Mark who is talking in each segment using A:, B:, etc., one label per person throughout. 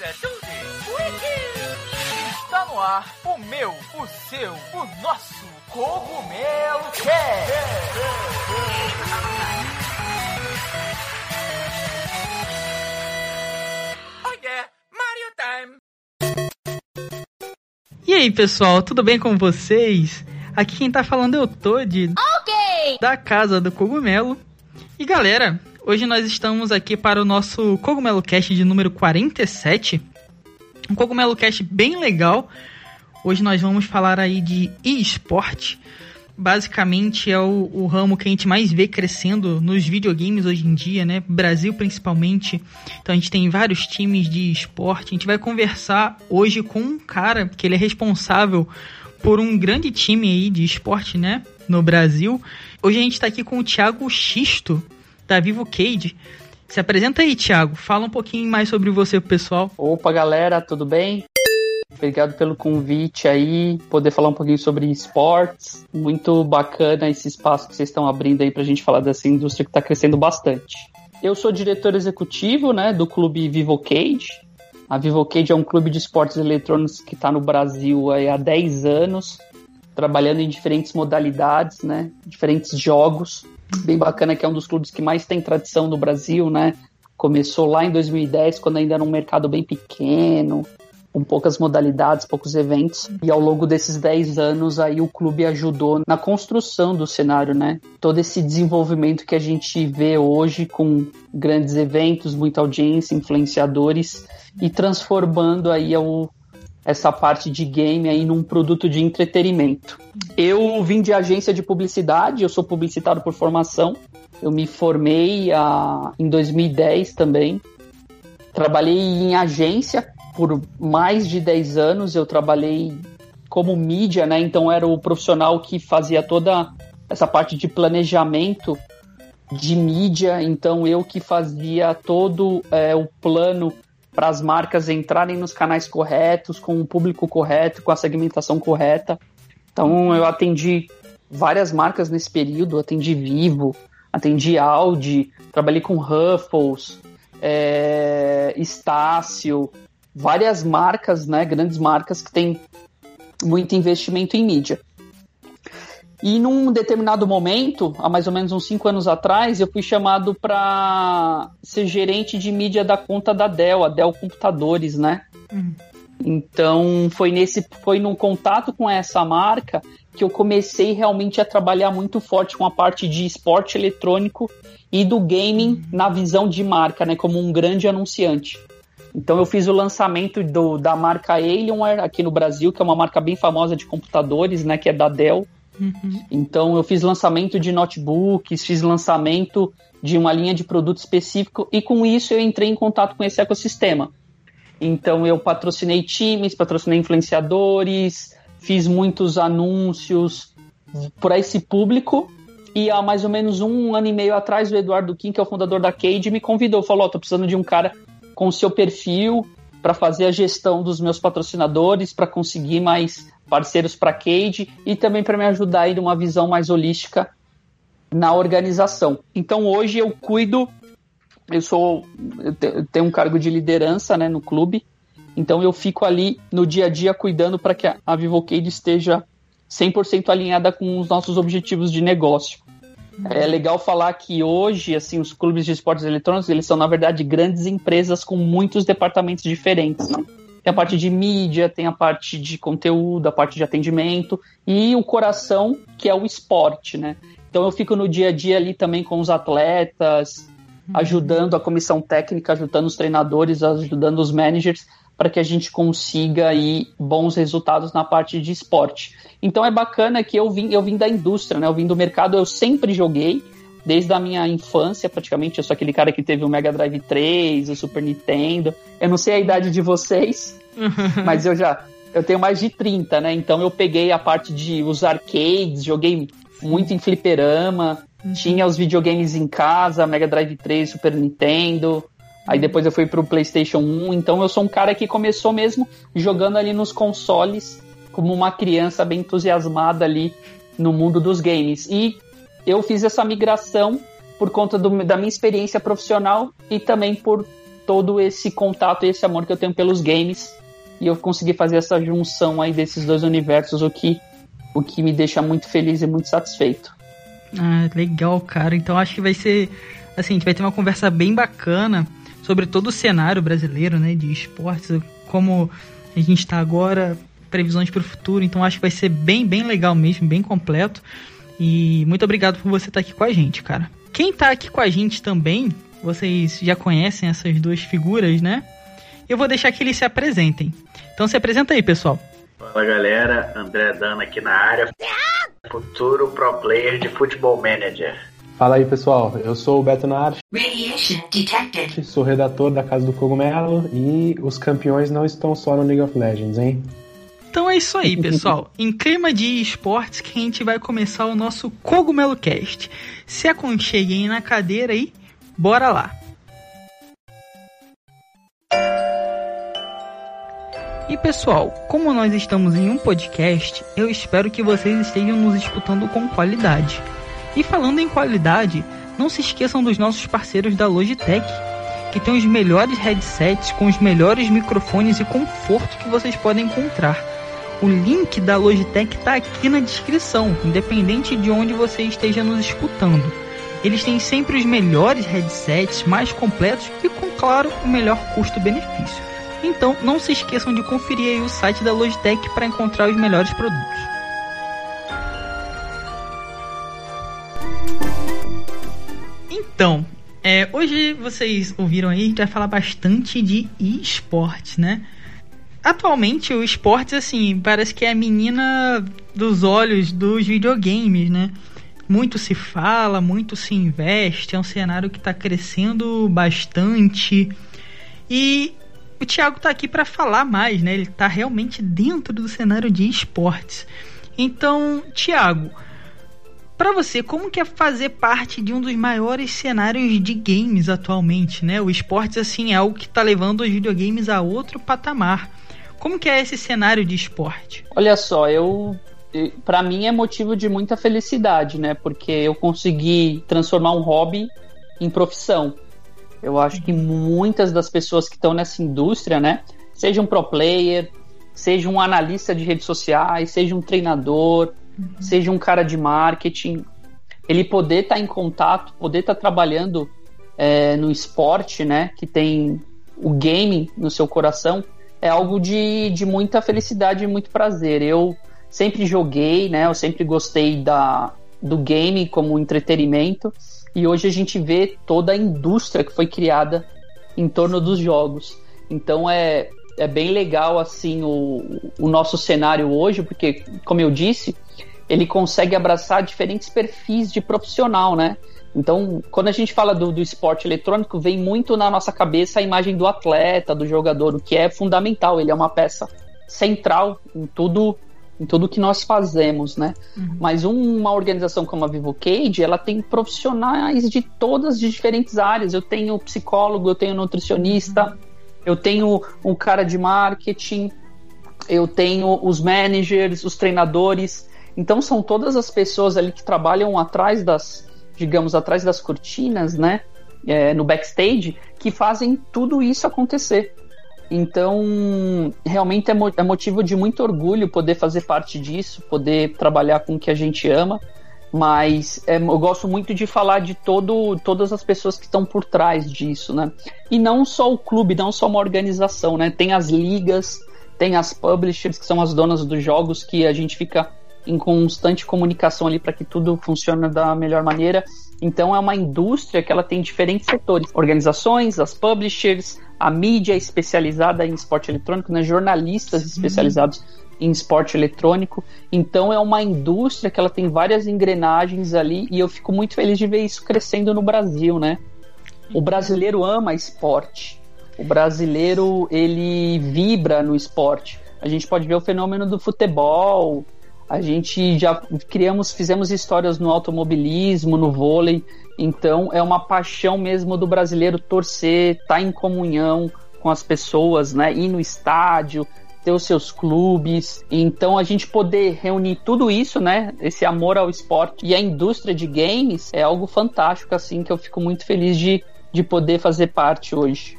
A: é tudo. Está no ar o meu, o seu, o nosso Cogumelo Cast. Oh yeah, Mario Time.
B: E aí, pessoal, tudo bem com vocês? Aqui quem tá falando é o Toad,
C: Ok!
B: da Casa do Cogumelo. E galera, hoje nós estamos aqui para o nosso Cogumelo Cast de número 47. Um Cogumelo Cast bem legal. Hoje nós vamos falar aí de esporte. Basicamente é o, o ramo que a gente mais vê crescendo nos videogames hoje em dia, né? Brasil principalmente. Então a gente tem vários times de esporte. A gente vai conversar hoje com um cara que ele é responsável por um grande time aí de esporte, né? No Brasil. Hoje a gente tá aqui com o Thiago Xisto, da Vivo Cage. Se apresenta aí, Thiago. Fala um pouquinho mais sobre você pro pessoal.
D: Opa, galera, tudo bem? Obrigado pelo convite aí, poder falar um pouquinho sobre esportes. Muito bacana esse espaço que vocês estão abrindo aí pra gente falar dessa indústria que está crescendo bastante. Eu sou diretor executivo, né, do clube Vivo Cage. A Vivo Cage é um clube de esportes eletrônicos que está no Brasil há 10 anos, trabalhando em diferentes modalidades, né, diferentes jogos. Bem bacana que é um dos clubes que mais tem tradição no Brasil, né? Começou lá em 2010, quando ainda era um mercado bem pequeno, com poucas modalidades, poucos eventos. E ao longo desses 10 anos aí o clube ajudou na construção do cenário, né? Todo esse desenvolvimento que a gente vê hoje com grandes eventos, muita audiência, influenciadores e transformando aí o, essa parte de game aí num produto de entretenimento. Eu vim de agência de publicidade, eu sou publicitário por formação. Eu me formei ah, em 2010 também. Trabalhei em agência por mais de 10 anos. Eu trabalhei como mídia, né? Então era o profissional que fazia toda essa parte de planejamento de mídia. Então eu que fazia todo é, o plano para as marcas entrarem nos canais corretos, com o público correto, com a segmentação correta. Então eu atendi várias marcas nesse período, atendi Vivo, atendi Audi, trabalhei com Ruffles, é, Estácio, várias marcas, né, grandes marcas que têm muito investimento em mídia. E num determinado momento, há mais ou menos uns cinco anos atrás, eu fui chamado para ser gerente de mídia da conta da Dell, a Dell Computadores, né?
B: Uhum.
D: Então foi nesse, foi num contato com essa marca que eu comecei realmente a trabalhar muito forte com a parte de esporte eletrônico e do gaming na visão de marca, né? Como um grande anunciante. Então eu fiz o lançamento do, da marca Alienware aqui no Brasil, que é uma marca bem famosa de computadores, né? Que é da Dell. Então eu fiz lançamento de notebooks, fiz lançamento de uma linha de produto específico e com isso eu entrei em contato com esse ecossistema. Então eu patrocinei times, patrocinei influenciadores, fiz muitos anúncios para esse público. E há mais ou menos um ano e meio atrás, o Eduardo Kim, que é o fundador da Cade, me convidou, falou: oh, tô precisando de um cara com seu perfil para fazer a gestão dos meus patrocinadores, para conseguir mais parceiros para Cade e também para me ajudar aí numa visão mais holística na organização. Então hoje eu cuido, eu sou, eu tenho um cargo de liderança, né, no clube. Então eu fico ali no dia a dia cuidando para que a Vivocade esteja 100% alinhada com os nossos objetivos de negócio. É legal falar que hoje, assim, os clubes de esportes eletrônicos, eles são, na verdade, grandes empresas com muitos departamentos diferentes, né? Tem a parte de mídia, tem a parte de conteúdo, a parte de atendimento e o coração, que é o esporte, né? Então eu fico no dia a dia ali também com os atletas, ajudando a comissão técnica, ajudando os treinadores, ajudando os managers para que a gente consiga aí bons resultados na parte de esporte. Então é bacana que eu vim, eu vim da indústria, né? Eu vim do mercado, eu sempre joguei, desde a minha infância, praticamente. Eu sou aquele cara que teve o Mega Drive 3, o Super Nintendo. Eu não sei a idade de vocês, mas eu já eu tenho mais de 30, né? Então eu peguei a parte de os arcades, joguei muito em fliperama, tinha os videogames em casa, Mega Drive 3, Super Nintendo. Aí depois eu fui pro PlayStation 1, então eu sou um cara que começou mesmo jogando ali nos consoles, como uma criança bem entusiasmada ali no mundo dos games. E eu fiz essa migração por conta do, da minha experiência profissional e também por todo esse contato e esse amor que eu tenho pelos games. E eu consegui fazer essa junção aí desses dois universos, o que, o que me deixa muito feliz e muito satisfeito.
B: Ah, legal, cara. Então acho que vai ser. Assim, a gente vai ter uma conversa bem bacana sobre todo o cenário brasileiro, né? De esportes, como a gente está agora, previsões para o futuro. Então acho que vai ser bem, bem legal mesmo, bem completo. E muito obrigado por você estar aqui com a gente, cara. Quem está aqui com a gente também, vocês já conhecem essas duas figuras, né? Eu vou deixar que eles se apresentem. Então se apresenta aí, pessoal.
C: Fala galera, André Dana aqui na área. Futuro pro player de Futebol Manager.
E: Fala aí pessoal, eu sou o Beto Nard, sou redator da Casa do Cogumelo e os campeões não estão só no League of Legends, hein?
B: Então é isso aí, pessoal. em clima de esportes que a gente vai começar o nosso Cogumelo Cast. Se aconcheguem na cadeira aí, bora lá. E pessoal, como nós estamos em um podcast, eu espero que vocês estejam nos escutando com qualidade. E falando em qualidade, não se esqueçam dos nossos parceiros da Logitech, que tem os melhores headsets com os melhores microfones e conforto que vocês podem encontrar. O link da Logitech está aqui na descrição, independente de onde você esteja nos escutando. Eles têm sempre os melhores headsets, mais completos e, com claro, o melhor custo-benefício. Então, não se esqueçam de conferir o site da Logitech para encontrar os melhores produtos. Então, é, hoje vocês ouviram aí, a gente vai falar bastante de esportes, né? Atualmente o esportes, assim, parece que é a menina dos olhos dos videogames, né? Muito se fala, muito se investe, é um cenário que está crescendo bastante. E o Thiago tá aqui para falar mais, né? Ele tá realmente dentro do cenário de esportes. Então, Thiago, para você, como que é fazer parte de um dos maiores cenários de games atualmente, né? O esportes assim é algo que tá levando os videogames a outro patamar. Como que é esse cenário de esporte?
D: Olha só, eu para mim é motivo de muita felicidade, né? Porque eu consegui transformar um hobby em profissão. Eu acho que muitas das pessoas que estão nessa indústria, né, seja um pro player, seja um analista de redes sociais, seja um treinador, uhum. seja um cara de marketing, ele poder estar tá em contato, poder estar tá trabalhando é, no esporte, né, que tem o game no seu coração, é algo de, de muita felicidade e muito prazer. Eu sempre joguei, né, eu sempre gostei da, do game como entretenimento e hoje a gente vê toda a indústria que foi criada em torno dos jogos. Então é, é bem legal assim o, o nosso cenário hoje, porque, como eu disse, ele consegue abraçar diferentes perfis de profissional, né? Então, quando a gente fala do, do esporte eletrônico, vem muito na nossa cabeça a imagem do atleta, do jogador, o que é fundamental. Ele é uma peça central em tudo em tudo que nós fazemos, né? Uhum. Mas uma organização como a VivoCade, ela tem profissionais de todas as diferentes áreas. Eu tenho psicólogo, eu tenho nutricionista, uhum. eu tenho um cara de marketing, eu tenho os managers, os treinadores. Então são todas as pessoas ali que trabalham atrás das, digamos, atrás das cortinas, né? É, no backstage, que fazem tudo isso acontecer. Então, realmente é, mo é motivo de muito orgulho poder fazer parte disso, poder trabalhar com o que a gente ama. Mas é, eu gosto muito de falar de todo, todas as pessoas que estão por trás disso, né? E não só o clube, não só uma organização, né? Tem as ligas, tem as publishers, que são as donas dos jogos, que a gente fica em constante comunicação ali para que tudo funcione da melhor maneira. Então é uma indústria que ela tem diferentes setores, organizações, as publishers, a mídia especializada em esporte eletrônico, né, jornalistas especializados em esporte eletrônico. Então é uma indústria que ela tem várias engrenagens ali e eu fico muito feliz de ver isso crescendo no Brasil, né? O brasileiro ama esporte. O brasileiro ele vibra no esporte. A gente pode ver o fenômeno do futebol, a gente já criamos, fizemos histórias no automobilismo, no vôlei. Então é uma paixão mesmo do brasileiro torcer, estar tá em comunhão com as pessoas, né? Ir no estádio, ter os seus clubes. Então a gente poder reunir tudo isso, né? Esse amor ao esporte e a indústria de games é algo fantástico, assim, que eu fico muito feliz de, de poder fazer parte hoje.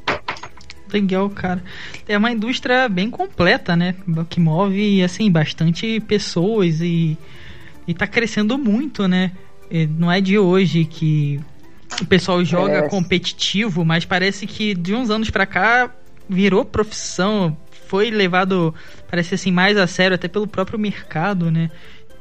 B: Legal, cara. É uma indústria bem completa, né? Que move, assim, bastante pessoas e, e tá crescendo muito, né? Não é de hoje que o pessoal joga é. competitivo, mas parece que de uns anos para cá virou profissão, foi levado, parece assim, mais a sério, até pelo próprio mercado, né?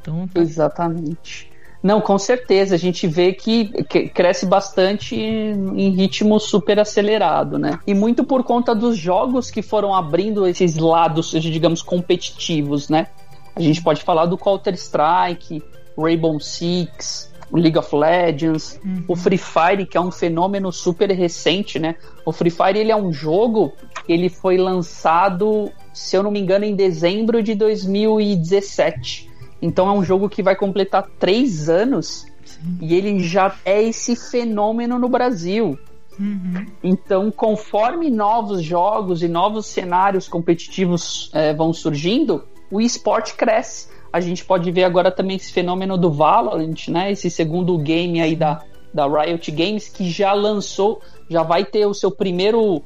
D: Então, tá... Exatamente. Não, com certeza. A gente vê que, cresce bastante em ritmo super acelerado, né? E muito por conta dos jogos que foram abrindo esses lados, digamos, competitivos, né? A gente pode falar do Counter-Strike, Rainbow Six, o League of Legends, uhum. o Free Fire, que é um fenômeno super recente, né? O Free Fire ele é um jogo, ele foi lançado, se eu não me engano, em dezembro de 2017. Então é um jogo que vai completar três anos Sim. e ele já é esse fenômeno no Brasil. Uhum. Então, conforme novos jogos e novos cenários competitivos é, vão surgindo, o esporte cresce a gente pode ver agora também esse fenômeno do Valorant, né? Esse segundo game aí da, da Riot Games, que já lançou, já vai ter o seu primeiro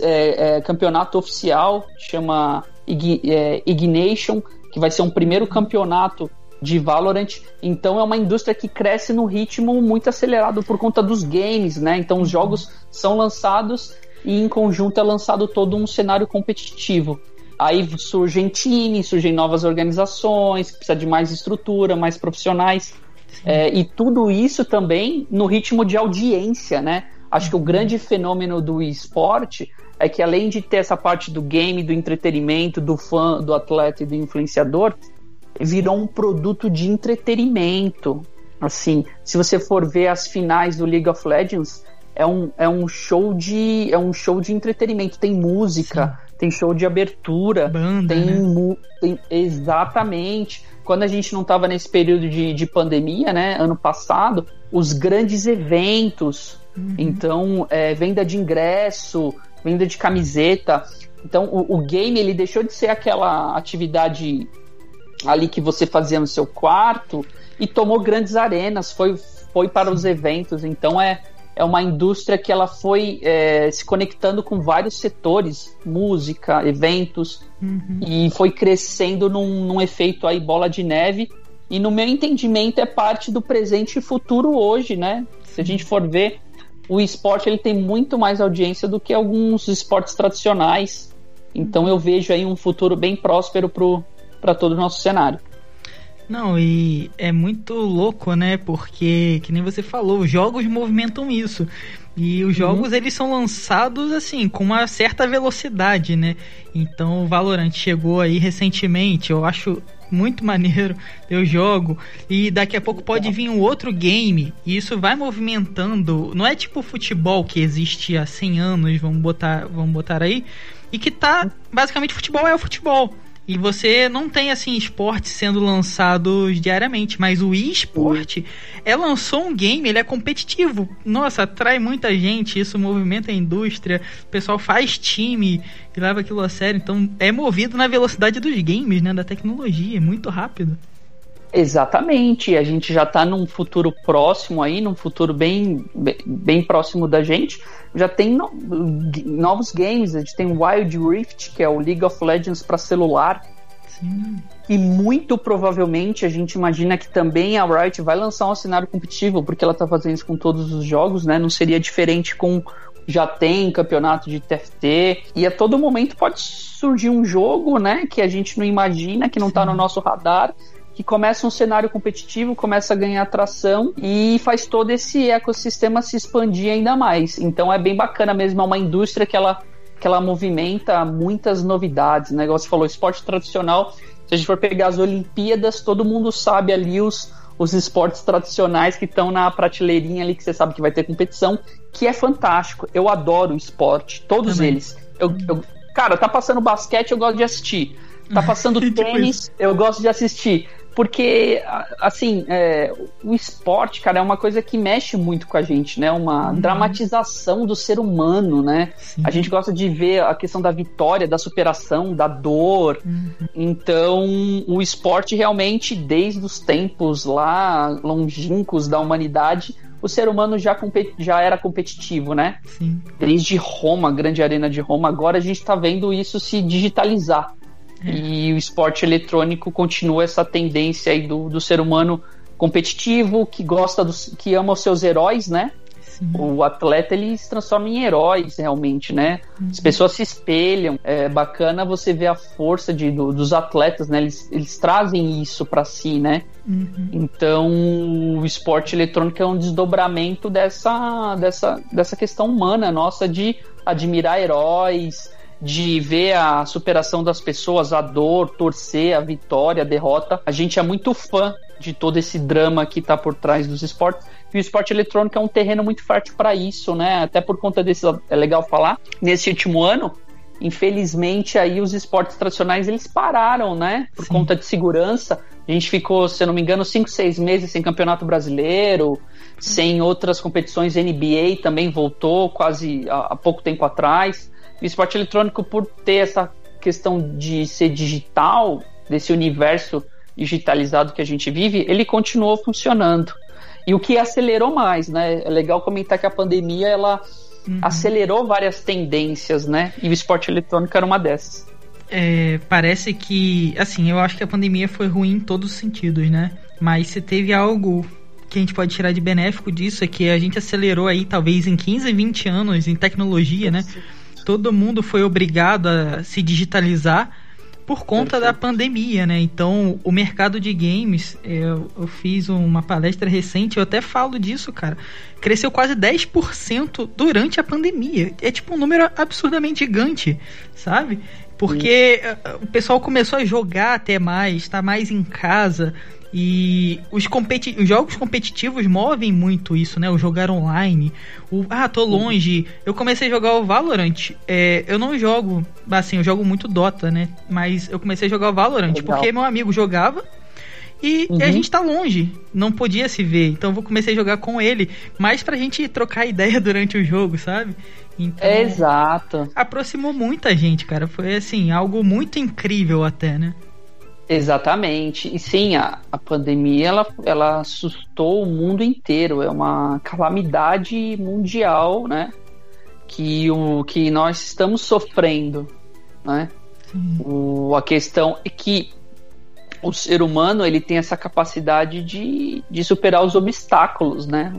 D: é, é, campeonato oficial, chama Ig, é, Ignation, que vai ser um primeiro campeonato de Valorant. Então é uma indústria que cresce num ritmo muito acelerado por conta dos games, né? Então os jogos são lançados e em conjunto é lançado todo um cenário competitivo. Aí surgem times, surgem novas organizações, precisa de mais estrutura, mais profissionais. É, e tudo isso também no ritmo de audiência, né? Acho que o grande fenômeno do esporte é que além de ter essa parte do game, do entretenimento, do fã, do atleta e do influenciador, virou um produto de entretenimento. Assim, se você for ver as finais do League of Legends, é um, é um show de é um show de entretenimento, tem música, Sim tem show de abertura,
B: Banda,
D: tem,
B: né?
D: tem, exatamente. Quando a gente não estava nesse período de, de pandemia, né, ano passado, os grandes eventos, uhum. então é, venda de ingresso, venda de camiseta, então o, o game ele deixou de ser aquela atividade ali que você fazia no seu quarto e tomou grandes arenas, foi, foi para os eventos, então é é uma indústria que ela foi é, se conectando com vários setores, música, eventos, uhum. e foi crescendo num, num efeito aí bola de neve. E no meu entendimento é parte do presente e futuro hoje, né? Se a gente for ver, o esporte ele tem muito mais audiência do que alguns esportes tradicionais. Então eu vejo aí um futuro bem próspero para todo o nosso cenário.
B: Não, e é muito louco, né? Porque, que nem você falou, os jogos movimentam isso. E os uhum. jogos, uhum. eles são lançados, assim, com uma certa velocidade, né? Então, o Valorant chegou aí recentemente, eu acho muito maneiro, eu jogo, e daqui a pouco pode vir um outro game, e isso vai movimentando, não é tipo futebol que existe há 100 anos, vamos botar, vamos botar aí, e que tá, basicamente futebol é o futebol, e você não tem, assim, esportes sendo lançados diariamente, mas o eSport é lançou um game, ele é competitivo. Nossa, atrai muita gente, isso movimenta a indústria, o pessoal faz time e leva aquilo a sério. Então é movido na velocidade dos games, né? Da tecnologia, é muito rápido.
D: Exatamente, a gente já está num futuro próximo aí, num futuro bem, bem, bem próximo da gente. Já tem no, novos games, a gente tem Wild Rift, que é o League of Legends para celular. Sim. E muito provavelmente a gente imagina que também a Riot vai lançar um cenário competitivo, porque ela está fazendo isso com todos os jogos, né? Não seria diferente com já tem campeonato de TFT e a todo momento pode surgir um jogo, né, que a gente não imagina, que não está no nosso radar que começa um cenário competitivo, começa a ganhar atração e faz todo esse ecossistema se expandir ainda mais. Então é bem bacana mesmo, é uma indústria que ela, que ela movimenta muitas novidades. Né? negócio falou, esporte tradicional, se a gente for pegar as Olimpíadas, todo mundo sabe ali os, os esportes tradicionais que estão na prateleirinha ali, que você sabe que vai ter competição, que é fantástico. Eu adoro esporte, todos Também. eles. Eu, eu, cara, tá passando basquete, eu gosto de assistir. Tá passando tênis, eu gosto de assistir. Porque, assim, é, o esporte, cara, é uma coisa que mexe muito com a gente, né? Uma uhum. dramatização do ser humano, né? Sim. A gente gosta de ver a questão da vitória, da superação, da dor. Uhum. Então, o esporte realmente, desde os tempos lá longínquos da humanidade, o ser humano já, já era competitivo, né?
B: Sim.
D: Desde Roma, a grande arena de Roma, agora a gente está vendo isso se digitalizar. É. E o esporte eletrônico continua essa tendência aí do, do ser humano competitivo, que gosta dos, que ama os seus heróis, né? Sim. O atleta ele se transforma em heróis realmente, né? Uhum. As pessoas se espelham. É bacana você ver a força de, do, dos atletas, né? Eles, eles trazem isso para si, né? Uhum. Então, o esporte eletrônico é um desdobramento dessa, dessa, dessa questão humana nossa de admirar heróis, de ver a superação das pessoas, a dor, torcer, a vitória, a derrota. A gente é muito fã de todo esse drama que está por trás dos esportes. E o esporte eletrônico é um terreno muito fértil para isso, né? Até por conta desse, é legal falar, nesse último ano, infelizmente aí os esportes tradicionais eles pararam, né? Por Sim. conta de segurança. A gente ficou, se eu não me engano, 5, 6 meses sem campeonato brasileiro, sem outras competições. NBA também voltou quase há, há pouco tempo atrás. O esporte eletrônico, por ter essa questão de ser digital, desse universo digitalizado que a gente vive, ele continuou funcionando. E o que acelerou mais, né? É legal comentar que a pandemia ela uhum. acelerou várias tendências, né? E o esporte eletrônico era uma dessas.
B: É, parece que, assim, eu acho que a pandemia foi ruim em todos os sentidos, né? Mas se teve algo que a gente pode tirar de benéfico disso é que a gente acelerou aí, talvez em 15, 20 anos em tecnologia, né? Todo mundo foi obrigado a se digitalizar por conta Perfeito. da pandemia, né? Então, o mercado de games, eu, eu, fiz uma palestra recente, eu até falo disso, cara. Cresceu quase 10% durante a pandemia. É tipo um número absurdamente gigante, sabe? Porque Sim. o pessoal começou a jogar até mais, tá mais em casa. E os, competi os jogos competitivos movem muito isso, né? O jogar online. O, ah, tô longe. Eu comecei a jogar o Valorant. É, eu não jogo, assim, eu jogo muito Dota, né? Mas eu comecei a jogar o Valorant Legal. porque meu amigo jogava e, uhum. a gente tá longe, não podia se ver. Então eu comecei a jogar com ele, mais pra gente trocar ideia durante o jogo, sabe? Então,
D: é exato.
B: Aproximou muita gente, cara. Foi assim, algo muito incrível até, né?
D: Exatamente. E sim, a, a pandemia ela, ela assustou o mundo inteiro. É uma calamidade mundial, né? Que, o, que nós estamos sofrendo, né? O, a questão é que o ser humano ele tem essa capacidade de, de superar os obstáculos, né?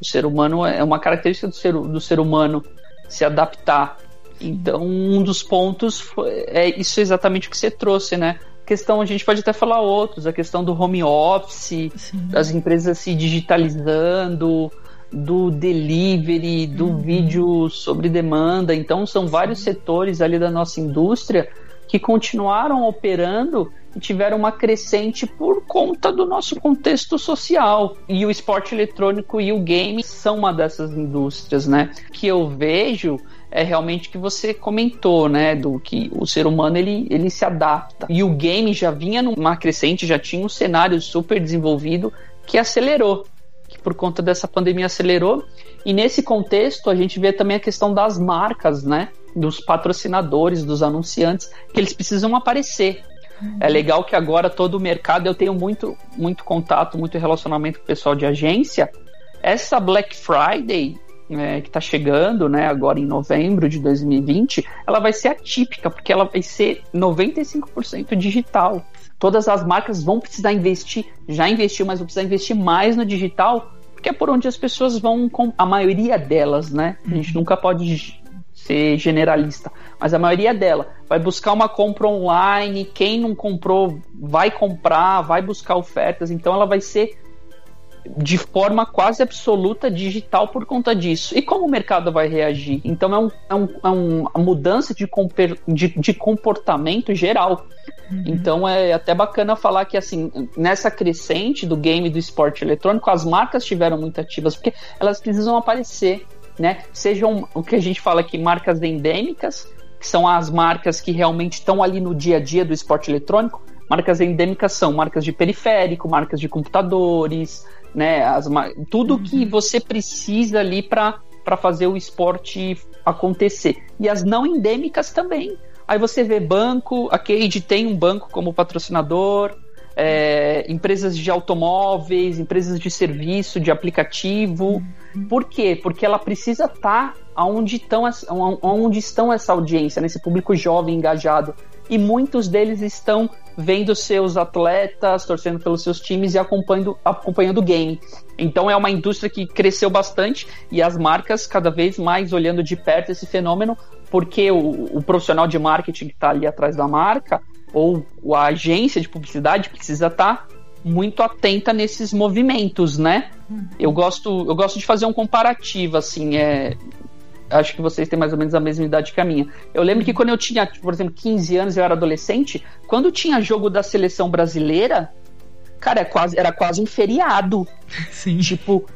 D: O ser humano é uma característica do ser, do ser humano se adaptar. Então, um dos pontos foi, é isso exatamente o que você trouxe, né? Questão, a gente pode até falar outros, a questão do home office, Sim. das empresas se digitalizando, do delivery, do uhum. vídeo sobre demanda. Então, são vários setores ali da nossa indústria que continuaram operando e tiveram uma crescente por conta do nosso contexto social. E o esporte eletrônico e o game são uma dessas indústrias, né? Que eu vejo é realmente o que você comentou, né? Do que o ser humano ele, ele se adapta. E o game já vinha numa crescente, já tinha um cenário super desenvolvido que acelerou. Que por conta dessa pandemia acelerou. E nesse contexto a gente vê também a questão das marcas, né? Dos patrocinadores, dos anunciantes, que eles precisam aparecer. É legal que agora todo o mercado, eu tenho muito, muito contato, muito relacionamento com o pessoal de agência. Essa Black Friday, é, que está chegando, né, agora em novembro de 2020, ela vai ser atípica, porque ela vai ser 95% digital. Todas as marcas vão precisar investir, já investiu, mas vão precisar investir mais no digital, porque é por onde as pessoas vão, a maioria delas, né? A gente nunca pode ser generalista, mas a maioria dela vai buscar uma compra online, quem não comprou vai comprar, vai buscar ofertas, então ela vai ser de forma quase absoluta digital por conta disso. E como o mercado vai reagir? Então é, um, é, um, é uma mudança de, de, de comportamento geral. Uhum. Então é até bacana falar que assim, nessa crescente do game do esporte eletrônico, as marcas tiveram muito ativas, porque elas precisam aparecer, né? Sejam o que a gente fala aqui, marcas endêmicas, que são as marcas que realmente estão ali no dia a dia do esporte eletrônico. Marcas endêmicas são marcas de periférico, marcas de computadores, né? As, tudo uhum. que você precisa ali para fazer o esporte acontecer. E as não endêmicas também. Aí você vê banco, a Cade tem um banco como patrocinador, é, empresas de automóveis, empresas de serviço, de aplicativo. Por quê? Porque ela precisa estar tá onde, estão, onde estão essa audiência, nesse público jovem engajado. E muitos deles estão vendo seus atletas, torcendo pelos seus times e acompanhando, acompanhando o game. Então é uma indústria que cresceu bastante e as marcas cada vez mais olhando de perto esse fenômeno, porque o, o profissional de marketing que está ali atrás da marca ou a agência de publicidade precisa estar tá muito atenta nesses movimentos, né? Uhum. Eu gosto, eu gosto de fazer um comparativo, assim, é, acho que vocês têm mais ou menos a mesma idade que a minha. Eu lembro que quando eu tinha, por exemplo, 15 anos, eu era adolescente, quando tinha jogo da seleção brasileira, cara, é quase, era quase um feriado.
B: Sim.
D: Tipo,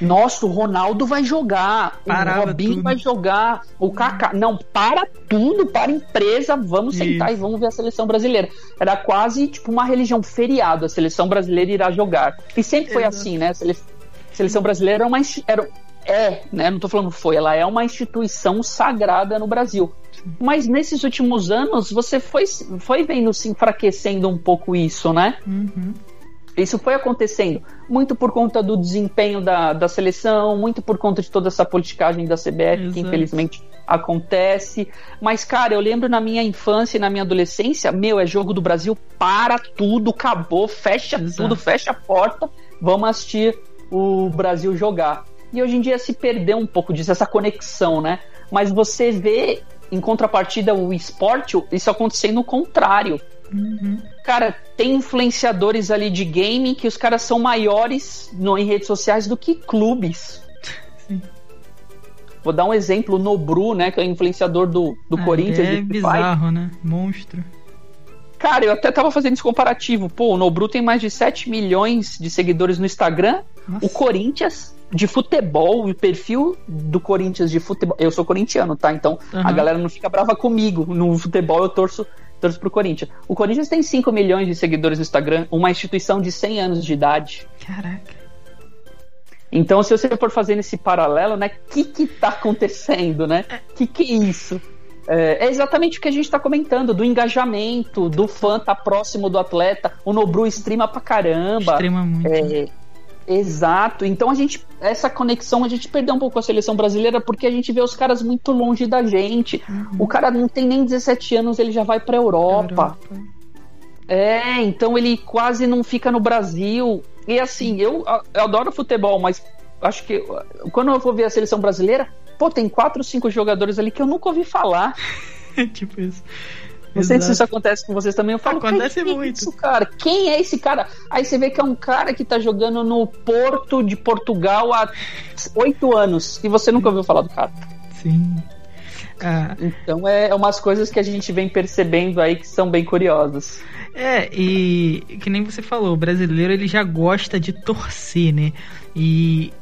D: nossa, o Ronaldo vai jogar, Parava o Robinho tudo. vai jogar, o Kaká. Não, para tudo, para a empresa, vamos Isso. sentar e vamos ver a seleção brasileira. Era quase tipo uma religião feriado, a seleção brasileira irá jogar. E sempre foi Exato. assim, né? A seleção brasileira era uma, era, é, né? Não tô falando foi, ela é uma instituição sagrada no Brasil. Mas nesses últimos anos você foi, foi vendo se enfraquecendo um pouco isso, né?
B: Uhum.
D: Isso foi acontecendo muito por conta do desempenho da, da seleção, muito por conta de toda essa politicagem da CBF, Exato. que infelizmente acontece. Mas, cara, eu lembro na minha infância e na minha adolescência, meu, é jogo do Brasil, para tudo, acabou, fecha Exato. tudo, fecha a porta, vamos assistir o Brasil jogar. E hoje em dia se perdeu um pouco disso, essa conexão, né? Mas você vê, em contrapartida, o esporte, isso acontecendo o contrário.
B: Uhum.
D: Cara, tem influenciadores ali de game que os caras são maiores no, em redes sociais do que clubes.
B: Sim.
D: Vou dar um exemplo, o Nobru, né, que é o influenciador do, do ah, Corinthians.
B: É bizarro, né? Monstro.
D: Cara, eu até tava fazendo esse comparativo. Pô, o Nobru tem mais de 7 milhões de seguidores no Instagram. Nossa. O Corinthians de futebol, o perfil do Corinthians de futebol. Eu sou corintiano, tá? Então uhum. a galera não fica brava comigo. No futebol eu torço, torço pro Corinthians. O Corinthians tem 5 milhões de seguidores no Instagram, uma instituição de 100 anos de idade.
B: Caraca.
D: Então, se você for fazendo esse paralelo, né? O que que tá acontecendo, né? O que que é isso? É, é exatamente o que a gente está comentando, do engajamento, do fã tá próximo do atleta. O Nobru streama pra caramba.
B: Extrema muito. É,
D: exato. Então a gente. Essa conexão a gente perdeu um pouco com a seleção brasileira porque a gente vê os caras muito longe da gente. Uhum. O cara não tem nem 17 anos, ele já vai pra Europa. Europa. É, então ele quase não fica no Brasil. E assim, eu, eu adoro futebol, mas acho que quando eu vou ver a seleção brasileira, Pô, tem quatro, cinco jogadores ali que eu nunca ouvi falar.
B: tipo isso.
D: Não sei se isso acontece com vocês também. Eu falo,
B: acontece
D: que
B: muito.
D: É isso, cara? Quem é esse cara? Aí você vê que é um cara que tá jogando no Porto de Portugal há oito anos e você nunca ouviu falar do cara.
B: Sim.
D: Ah. Então é, é umas coisas que a gente vem percebendo aí que são bem curiosas.
B: É, e que nem você falou, o brasileiro ele já gosta de torcer, né? E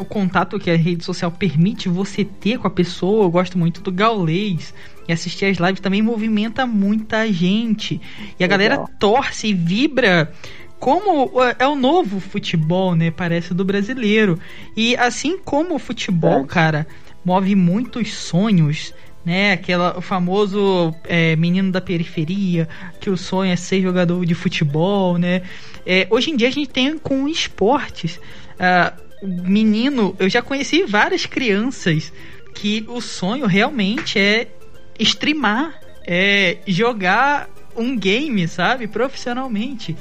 B: o contato que a rede social permite você ter com a pessoa. Eu gosto muito do Gaulês. E assistir as lives também movimenta muita gente. E a Legal. galera torce e vibra como é o novo futebol, né? Parece do brasileiro. E assim como o futebol, é. cara, move muitos sonhos, né? Aquela, o famoso é, menino da periferia, que o sonho é ser jogador de futebol, né? É, hoje em dia a gente tem com esportes. Uh, menino, eu já conheci várias crianças que o sonho realmente é streamar, é jogar um game, sabe, profissionalmente.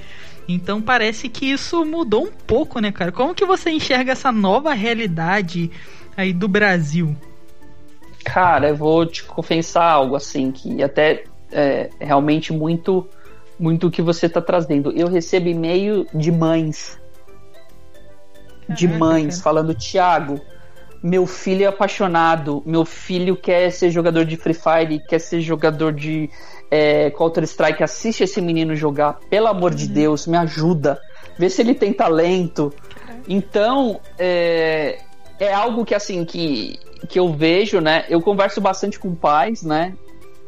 B: Então parece que isso mudou um pouco, né, cara? Como que você enxerga essa nova realidade aí do Brasil?
D: Cara, eu vou te confessar algo assim que até é realmente muito muito o que você está trazendo. Eu recebo e-mail de mães de mães falando: Tiago, meu filho é apaixonado, meu filho quer ser jogador de Free Fire, quer ser jogador de é, Counter-Strike, assiste esse menino jogar, pelo amor uhum. de Deus, me ajuda, vê se ele tem talento. Então, é, é algo que assim, que, que eu vejo, né? Eu converso bastante com pais, né?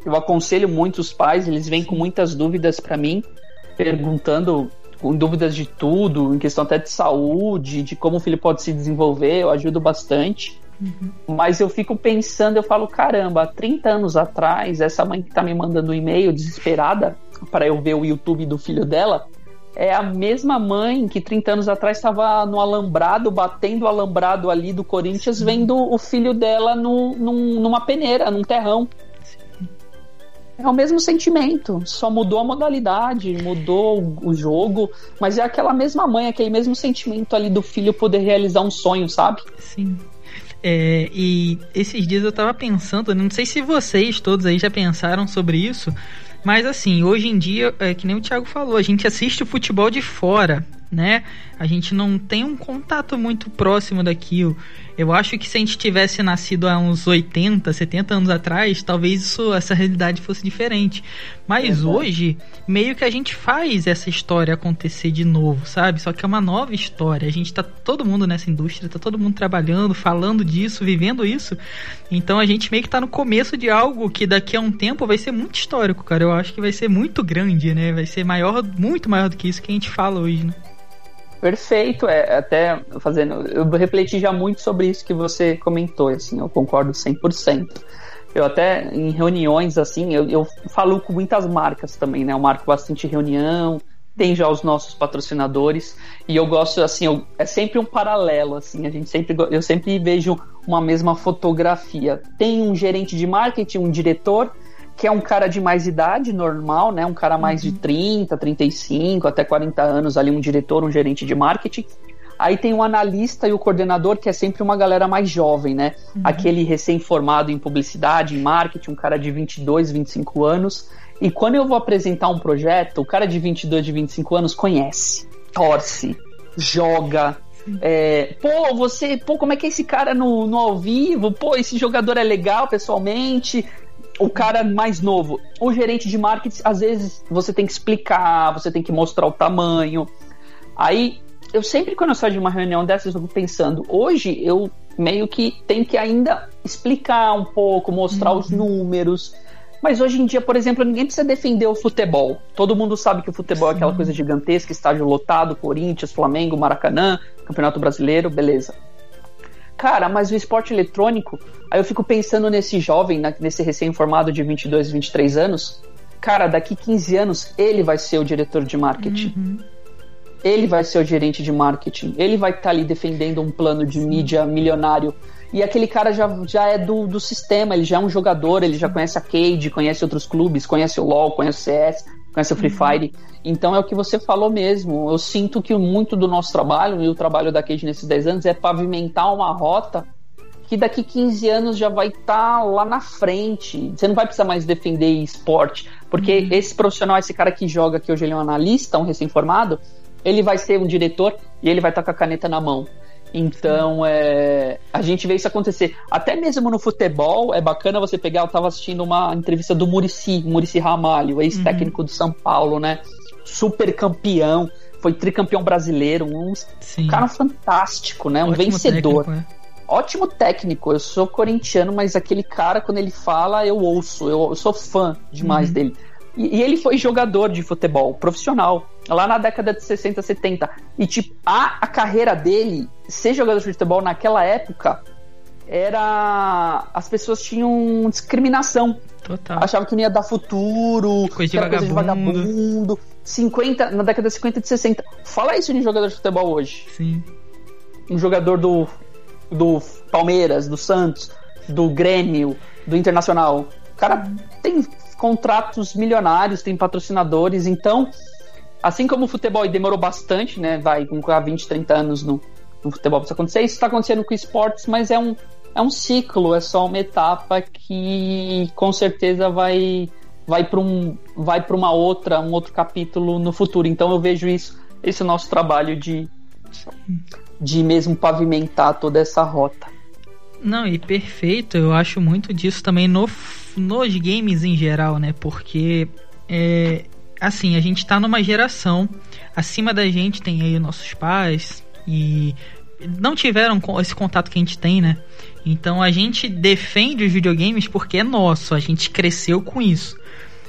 D: Eu aconselho muitos pais, eles vêm com muitas dúvidas para mim, perguntando com dúvidas de tudo, em questão até de saúde, de como o filho pode se desenvolver, eu ajudo bastante. Uhum. Mas eu fico pensando, eu falo, caramba, há 30 anos atrás, essa mãe que tá me mandando um e-mail desesperada para eu ver o YouTube do filho dela, é a mesma mãe que 30 anos atrás estava no alambrado, batendo o alambrado ali do Corinthians, vendo o filho dela no, num, numa peneira, num terrão. É o mesmo sentimento, só mudou a modalidade, mudou o jogo, mas é aquela mesma mãe, aquele mesmo sentimento ali do filho poder realizar um sonho, sabe?
B: Sim. É, e esses dias eu tava pensando, não sei se vocês todos aí já pensaram sobre isso, mas assim, hoje em dia, é, que nem o Thiago falou, a gente assiste o futebol de fora, né? A gente não tem um contato muito próximo daquilo. Eu acho que se a gente tivesse nascido há uns 80, 70 anos atrás, talvez isso, essa realidade fosse diferente. Mas hoje, meio que a gente faz essa história acontecer de novo, sabe? Só que é uma nova história. A gente tá todo mundo nessa indústria, tá todo mundo trabalhando, falando disso, vivendo isso. Então a gente meio que tá no começo de algo que daqui a um tempo vai ser muito histórico, cara. Eu acho que vai ser muito grande, né? Vai ser maior, muito maior do que isso que a gente fala hoje, né?
D: Perfeito, é até fazendo, eu refleti já muito sobre isso que você comentou, assim, eu concordo 100%. Eu até em reuniões assim, eu, eu falo com muitas marcas também, né? Eu marco bastante reunião, tem já os nossos patrocinadores e eu gosto assim, eu, é sempre um paralelo assim, a gente sempre eu sempre vejo uma mesma fotografia. Tem um gerente de marketing, um diretor que é um cara de mais idade, normal, né? Um cara mais uhum. de 30, 35, até 40 anos, ali, um diretor, um gerente de marketing. Aí tem o analista e o coordenador, que é sempre uma galera mais jovem, né? Uhum. Aquele recém-formado em publicidade, em marketing, um cara de 22, 25 anos. E quando eu vou apresentar um projeto, o cara de 22, de 25 anos conhece, torce, joga, é, pô, você, pô, como é que é esse cara no, no ao vivo? Pô, esse jogador é legal pessoalmente o cara mais novo, o gerente de marketing, às vezes você tem que explicar, você tem que mostrar o tamanho. Aí, eu sempre quando eu saio de uma reunião dessas, eu fico pensando, hoje eu meio que tenho que ainda explicar um pouco, mostrar uhum. os números. Mas hoje em dia, por exemplo, ninguém precisa defender o futebol. Todo mundo sabe que o futebol Sim. é aquela coisa gigantesca, estádio lotado, Corinthians, Flamengo, Maracanã, Campeonato Brasileiro, beleza. Cara, mas o esporte eletrônico, aí eu fico pensando nesse jovem, nesse recém-formado de 22, 23 anos. Cara, daqui 15 anos, ele vai ser o diretor de marketing. Uhum. Ele vai ser o gerente de marketing. Ele vai estar tá ali defendendo um plano de mídia milionário. E aquele cara já, já é do, do sistema, ele já é um jogador, ele já conhece a Cade, conhece outros clubes, conhece o LoL, conhece o CS, conhece o Free uhum. Fire. Então é o que você falou mesmo. Eu sinto que muito do nosso trabalho e o trabalho da Cage nesses 10 anos é pavimentar uma rota que daqui 15 anos já vai estar tá lá na frente. Você não vai precisar mais defender esporte, porque uhum. esse profissional, esse cara que joga, que hoje ele é um analista, um recém-formado, ele vai ser um diretor e ele vai estar tá com a caneta na mão. Então, é, a gente vê isso acontecer. Até mesmo no futebol, é bacana você pegar. Eu estava assistindo uma entrevista do Murici, Murici Ramalho, ex-técnico uhum. do São Paulo, né? Super campeão, foi tricampeão brasileiro, um Sim. cara fantástico, né? Um Ótimo vencedor. Técnico, é. Ótimo técnico. Eu sou corintiano, mas aquele cara, quando ele fala, eu ouço. Eu, eu sou fã demais uhum. dele. E, e, ele foi jogador de futebol profissional, lá na década de 60, 70. E, tipo, a, a carreira dele, ser jogador de futebol naquela época, era. As pessoas tinham discriminação. Total. Achavam que não ia dar futuro,
B: coisa de, coisa de vagabundo.
D: 50, na década de 50 e 60. Fala isso de um jogador de futebol hoje.
B: Sim.
D: Um jogador do, do Palmeiras, do Santos, do Grêmio, do Internacional. O cara tem contratos milionários, tem patrocinadores, então, assim como o futebol demorou bastante, né? Vai com 20, 30 anos no, no futebol para isso acontecer, isso está acontecendo com esportes, mas é um, é um ciclo, é só uma etapa que com certeza vai vai para um vai para uma outra um outro capítulo no futuro então eu vejo isso esse nosso trabalho de de mesmo pavimentar toda essa rota
B: não e perfeito eu acho muito disso também no nos games em geral, né? Porque é, assim, a gente tá numa geração acima da gente tem aí nossos pais e não tiveram esse contato que a gente tem, né? Então a gente defende os videogames porque é nosso, a gente cresceu com isso.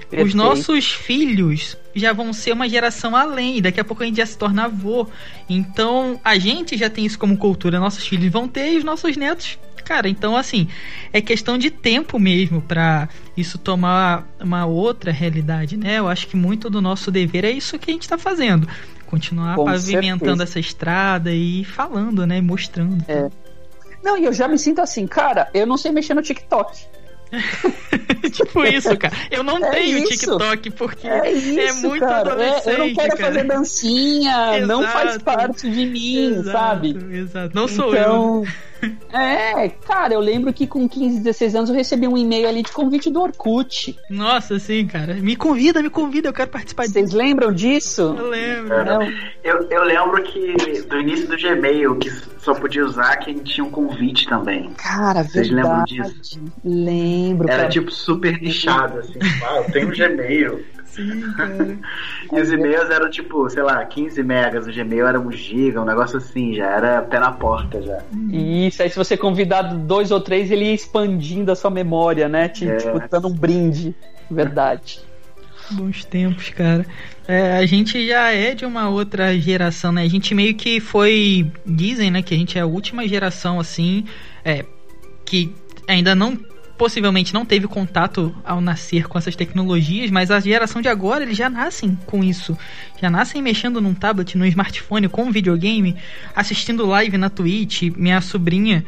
B: Perfeito. Os nossos filhos já vão ser uma geração além, daqui a pouco a gente já se torna avô. Então a gente já tem isso como cultura, nossos filhos vão ter e os nossos netos Cara, então assim, é questão de tempo mesmo para isso tomar uma outra realidade, né? Eu acho que muito do nosso dever é isso que a gente está fazendo. Continuar
D: Com
B: pavimentando
D: certeza.
B: essa estrada e falando, né? Mostrando.
D: É. Não, e eu já me sinto assim, cara, eu não sei mexer no TikTok.
B: tipo isso, cara. Eu não
D: É
B: tenho
D: isso.
B: TikTok porque
D: É isso,
B: muito
D: cara. É, eu não
B: adolescente,
D: quero
B: cara.
D: fazer dancinha, não faz
B: Exato.
D: parte de mim,
B: Exato,
D: sabe?
B: Exato. Não sou eu.
D: então, É, cara, eu lembro que com 15, 16 anos eu recebi um e-mail ali de convite do Orkut.
B: Nossa, sim, cara. Me convida, me convida, eu quero participar disso.
D: Vocês lembram disso?
B: Eu lembro.
C: É.
D: Não.
C: Eu, eu lembro que do início do Gmail, que só podia usar quem tinha um convite também.
D: Cara,
C: Vocês lembram
D: verdade. Lembro,
C: Era
D: cara.
C: tipo super nichado, assim. Ah, eu tenho um Gmail.
B: Sim, cara.
C: E os e-mails eram tipo, sei lá, 15 megas, o Gmail era um giga, um negócio assim, já era pé na porta já.
D: Isso, aí se você convidar dois ou três, ele ia expandindo a sua memória, né? Te,
C: É.
D: Tipo, dando um brinde. Verdade.
B: Bons tempos, cara. É, a gente já é de uma outra geração, né? A gente meio que foi. Dizem, né? Que a gente é a última geração, assim. É, que ainda não. Possivelmente não teve contato ao nascer com essas tecnologias, mas a geração de agora eles já nascem com isso. Já nascem mexendo num tablet, no smartphone, com um videogame, assistindo live na Twitch. Minha sobrinha.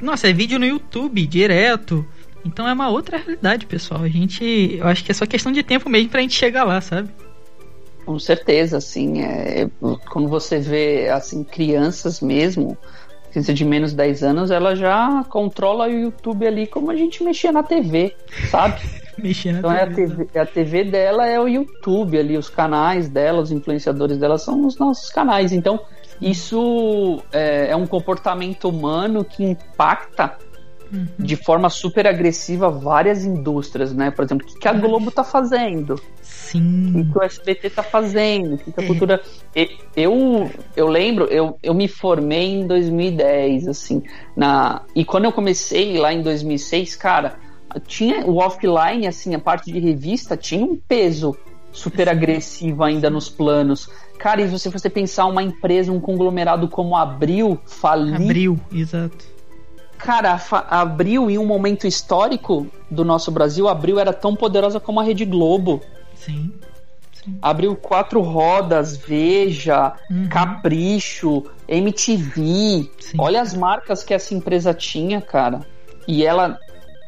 B: Nossa, é vídeo no YouTube direto. Então é uma outra realidade, pessoal. A gente. Eu acho que é só questão de tempo mesmo pra gente chegar lá, sabe?
D: Com certeza, assim, é, quando você vê, assim, crianças mesmo, criança de menos de 10 anos, ela já controla o YouTube ali como a gente mexia na TV, sabe?
B: Mexendo
D: Então é a, TV, a TV dela é o YouTube ali, os canais dela, os influenciadores dela são os nossos canais. Então, isso é, é um comportamento humano que impacta
B: Uhum.
D: de forma super agressiva várias indústrias, né? Por exemplo, o que, que a Globo tá fazendo? O que,
B: Sim.
D: o SBT tá fazendo? O que, a
B: É.
D: cultura. Eu, eu lembro, eu, eu me formei em 2010, assim, na... e quando eu comecei lá em 2006, cara, tinha o offline, assim, a parte de revista tinha um peso super agressivo ainda nos planos. Cara, e se você pensar uma empresa, um conglomerado como Abril falir,
B: Abriu, exato.
D: Cara, abriu em um momento histórico do nosso Brasil, abriu era tão poderosa como a Rede Globo.
B: Sim. Sim.
D: Abriu quatro rodas, Veja,
B: Uhum.
D: Capricho, MTV.
B: Sim.
D: Olha as marcas que essa empresa tinha, cara. E ela,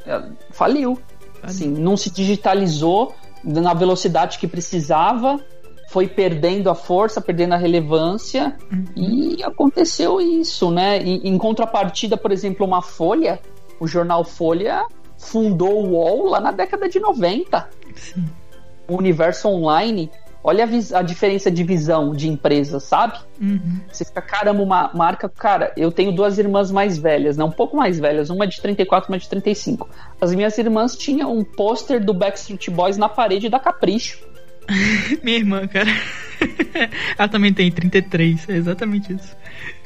D: ela faliu. Assim, não se digitalizou na velocidade que precisava, foi perdendo a força, perdendo a relevância.
B: Uhum.
D: E aconteceu isso, né? E, em contrapartida, por exemplo, uma Folha, o jornal Folha fundou o UOL lá na década de 90.
B: Sim.
D: Universo online. Olha a, a diferença de visão de empresa, sabe?
B: Uhum.
D: Você fica, caramba, uma marca. Cara, eu tenho duas irmãs mais velhas, né? Um pouco mais velhas, uma de 34, uma de 35. As minhas irmãs tinham um pôster do Backstreet Boys na parede da Capricho.
B: Minha irmã, cara. Ela também tem 33, é exatamente isso.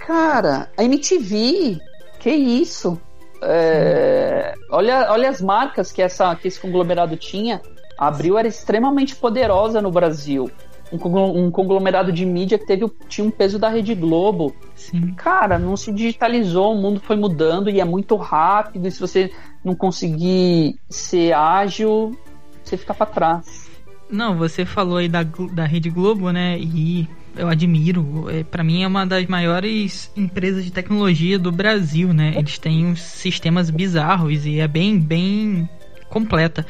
D: Cara, a MTV, que isso? É, olha, olha as marcas que, essa, que esse conglomerado tinha. A Abril era extremamente poderosa no Brasil. Um, conglo- conglomerado de mídia que teve, tinha um peso da Rede Globo.
B: Sim.
D: Cara, não se digitalizou, o mundo foi mudando e é muito rápido. E se você não conseguir ser ágil, você fica pra trás.
B: Não, você falou aí da, da Rede Globo, né? E eu admiro. É, para mim é uma das maiores empresas de tecnologia do Brasil, né? Eles têm uns sistemas bizarros e é bem, bem completa.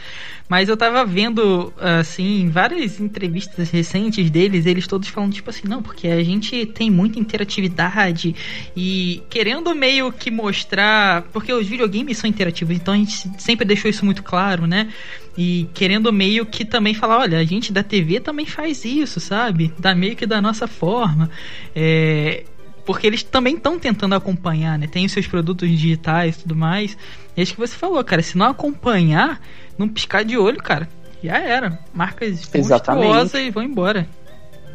B: Mas eu tava vendo, assim, várias entrevistas recentes deles, eles todos falando, tipo assim, não, porque a gente tem muita interatividade e querendo meio que mostrar. Porque os videogames são interativos, então a gente sempre deixou isso muito claro, né? E querendo meio que também falar, olha, a gente da TV também faz isso, sabe? Da meio que da nossa forma. É, porque eles também estão tentando acompanhar, né? Tem os seus produtos digitais e tudo mais. E é isso que você falou, cara. Se não acompanhar, não piscar de olho, cara, já era. Marcas monstruosas e vão embora.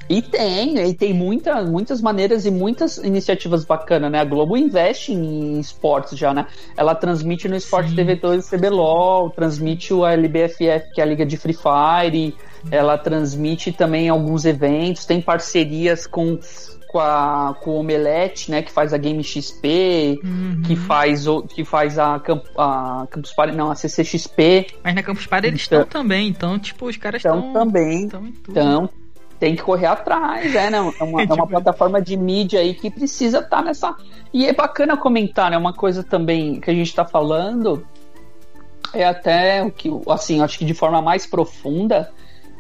D: E tem, e tem muita, muitas maneiras e muitas iniciativas bacanas, né? A Globo investe em esportes já, né? Ela transmite no Sport
B: Sim.
D: TV 2 CBLOL, transmite o LBFF, que é a Liga de Free Fire, ela transmite também alguns eventos, tem parcerias com, com, a, com o Omelete, né? Que faz a Game XP,
B: Uhum.
D: que faz, o, que faz a, Camp, a Campus Party, não, a CCXP.
B: Mas na Campus Party eles
D: Então-
B: estão também, então, tipo, os caras
D: Então
B: estão
D: também.
B: estão.
D: Então, tem que correr atrás, é, né? É uma, é uma plataforma de mídia aí que precisa estar tá nessa. E é bacana comentar, né? Uma coisa também que a gente está falando é até o que, assim, acho que de forma mais profunda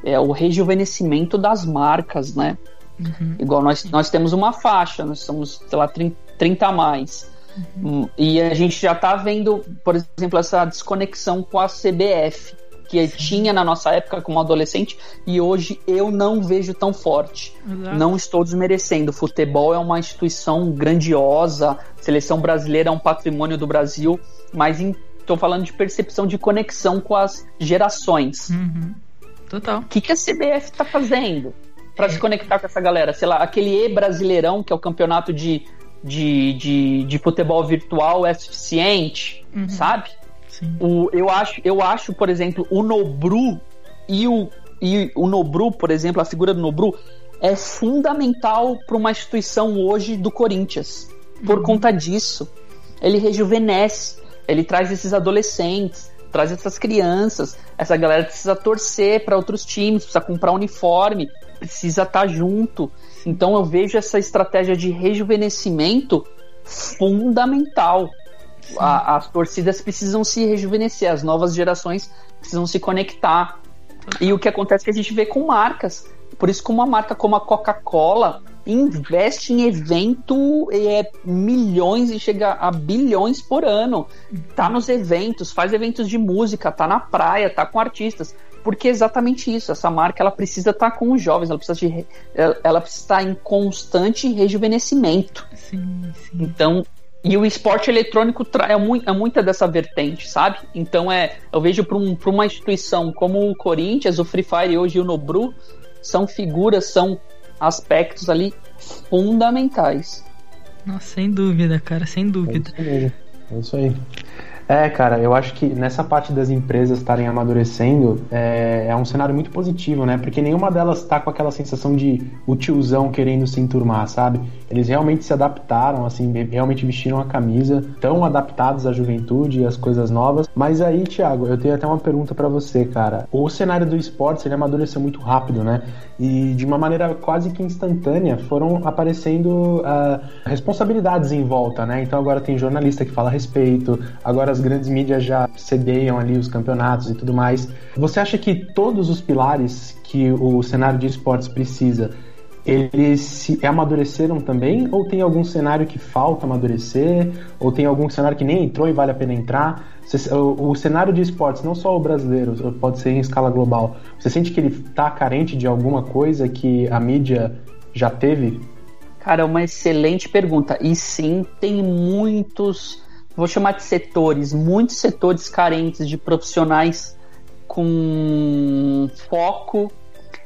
D: é o rejuvenescimento das marcas, né? Uhum. Igual nós, nós temos uma faixa, nós somos, sei lá, 30, 30 a mais. Uhum. E a gente já está vendo, por exemplo, essa desconexão com a CBF que Sim. tinha na nossa época como adolescente e hoje eu não vejo tão forte. Exato. Não estou desmerecendo. Futebol é uma instituição grandiosa, seleção brasileira é um patrimônio do Brasil, mas estou falando de percepção de conexão com as gerações.
B: Uhum. Total. O
D: que, que a CBF está fazendo para se conectar com essa galera? Sei lá, aquele E-Brasileirão, que é o campeonato de, de, de, de futebol virtual, é suficiente, uhum. sabe? O, eu, acho, eu acho, por exemplo, o Nobru e o, e o Nobru, por exemplo, a figura do Nobru é fundamental para uma instituição hoje do Corinthians. Por uhum. conta disso. Ele rejuvenesce, ele traz esses adolescentes, traz essas crianças. Essa galera precisa torcer para outros times, precisa comprar uniforme, precisa estar tá junto. Então eu vejo essa estratégia de rejuvenescimento fundamental a, as torcidas precisam se rejuvenescer, as novas gerações precisam se conectar. E o que acontece é que a gente vê com marcas. Por isso que uma marca como a Coca-Cola investe em evento é, milhões e chega a bilhões por ano. Tá nos eventos, faz eventos de música, tá na praia, tá com artistas. Porque é exatamente isso. Essa marca ela precisa estar tá com os jovens, ela precisa, de, ela precisa estar em constante rejuvenescimento. Sim, sim. Então, e o esporte eletrônico é, mu é muita dessa vertente, sabe? Então é, eu vejo para um, uma instituição como o Corinthians, o Free Fire hoje e o Nobru são figuras, são aspectos ali fundamentais.
B: Nossa, sem dúvida, cara, sem dúvida.
E: É isso, mesmo. é isso aí. É, cara, eu acho que nessa parte das empresas estarem amadurecendo é, é, um cenário muito positivo, né? Porque nenhuma delas está com aquela sensação de o tiozão querendo se enturmar, sabe? Eles realmente se adaptaram, assim, realmente vestiram a camisa, estão adaptados à juventude e às coisas novas. Mas aí, Thiago, eu tenho até uma pergunta para você, cara. O cenário do esporte, ele amadureceu muito rápido, né? E de uma maneira quase que instantânea foram aparecendo uh, responsabilidades em volta, né? Então agora tem jornalista que fala a respeito, agora as grandes mídias já cedeiam ali os campeonatos e tudo mais. Você acha que todos os pilares que o cenário de esportes precisa eles se amadureceram também? Ou tem algum cenário que falta amadurecer? Ou tem algum cenário que nem entrou e vale a pena entrar? O, o cenário de esportes, não só o brasileiro, pode ser em escala global, você sente que ele está carente de alguma coisa que a mídia já teve?
D: Cara, é uma excelente pergunta. E sim, tem muitos vou chamar de setores, muitos setores carentes de profissionais com foco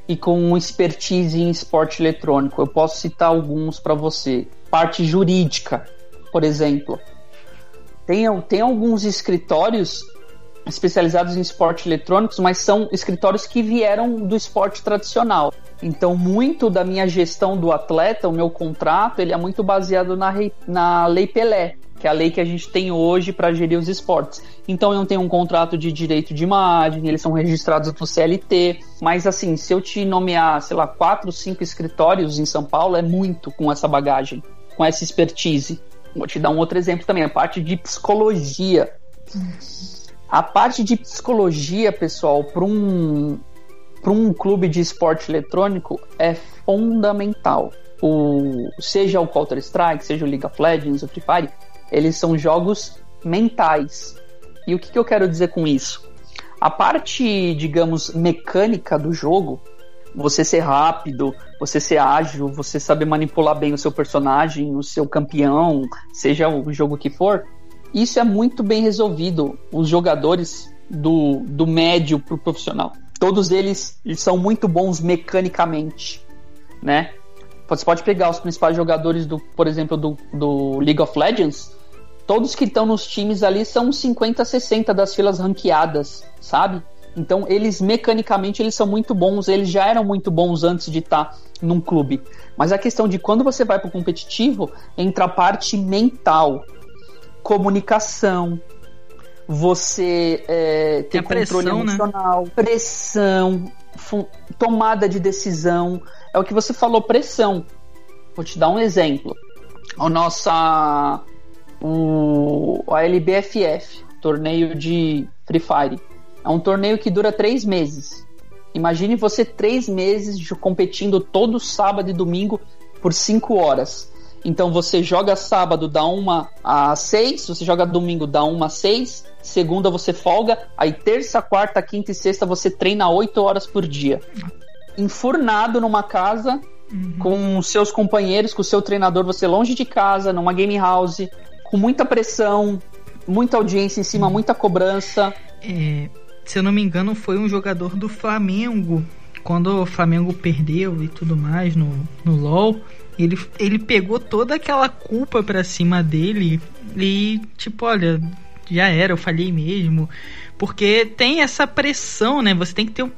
D: e com expertise em esporte eletrônico. Eu posso citar alguns para você. Parte jurídica, por exemplo. Tem, tem alguns escritórios especializados em esporte eletrônicos, mas são escritórios que vieram do esporte tradicional. Então, muito da minha gestão do atleta, o meu contrato, ele é muito baseado na, na Lei Pelé, que é a lei que a gente tem hoje para gerir os esportes. Então eu não tenho um contrato de direito de imagem, eles são registrados no CLT, mas assim, se eu te nomear, sei lá, quatro, cinco escritórios em São Paulo, é muito com essa bagagem, com essa expertise. Vou te dar um outro exemplo também, a parte de psicologia. A parte de psicologia, pessoal, para um, para um clube de esporte eletrônico é fundamental. O, seja o Counter-Strike, seja o League of Legends, o Free Fire, eles são jogos mentais. E o que, que eu quero dizer com isso? A parte, digamos, mecânica do jogo, você ser rápido, você ser ágil, você saber manipular bem o seu personagem, o seu campeão, seja o jogo que for, isso é muito bem resolvido. Os jogadores do, do médio pro profissional, todos eles são muito bons mecanicamente, né? Você pode pegar os principais jogadores do, por exemplo, do, do League of Legends, todos que estão nos times ali são 50, 60 das filas ranqueadas, sabe? Então eles mecanicamente eles são muito bons, eles já eram muito bons antes de estar tá num clube. Mas a questão de quando você vai para o competitivo, entra a parte mental, comunicação. você é, ter controle
B: pressão, né?
D: emocional, pressão, fu- tomada de decisão. É o que você falou, pressão. Vou te dar um exemplo. A nossa. O, a LBFF, torneio de Free Fire. É um torneio que dura três meses. Imagine você três meses competindo todo sábado e domingo por cinco horas. Então você joga sábado da 1 às 6, você joga domingo da 1 às 6, segunda você folga, aí terça, quarta, quinta e sexta você treina 8 horas por dia. Enfurnado numa casa, com os seus companheiros, com o seu treinador, você longe de casa, numa game house, com muita pressão, muita audiência em cima, muita cobrança.
B: É, se eu não me engano, foi um jogador do Flamengo. Quando o Flamengo perdeu e tudo mais no, no LoL, ele, ele pegou toda aquela culpa pra cima dele e, tipo, olha, já era, eu falhei mesmo. Porque tem essa pressão, né? Você tem que ter um-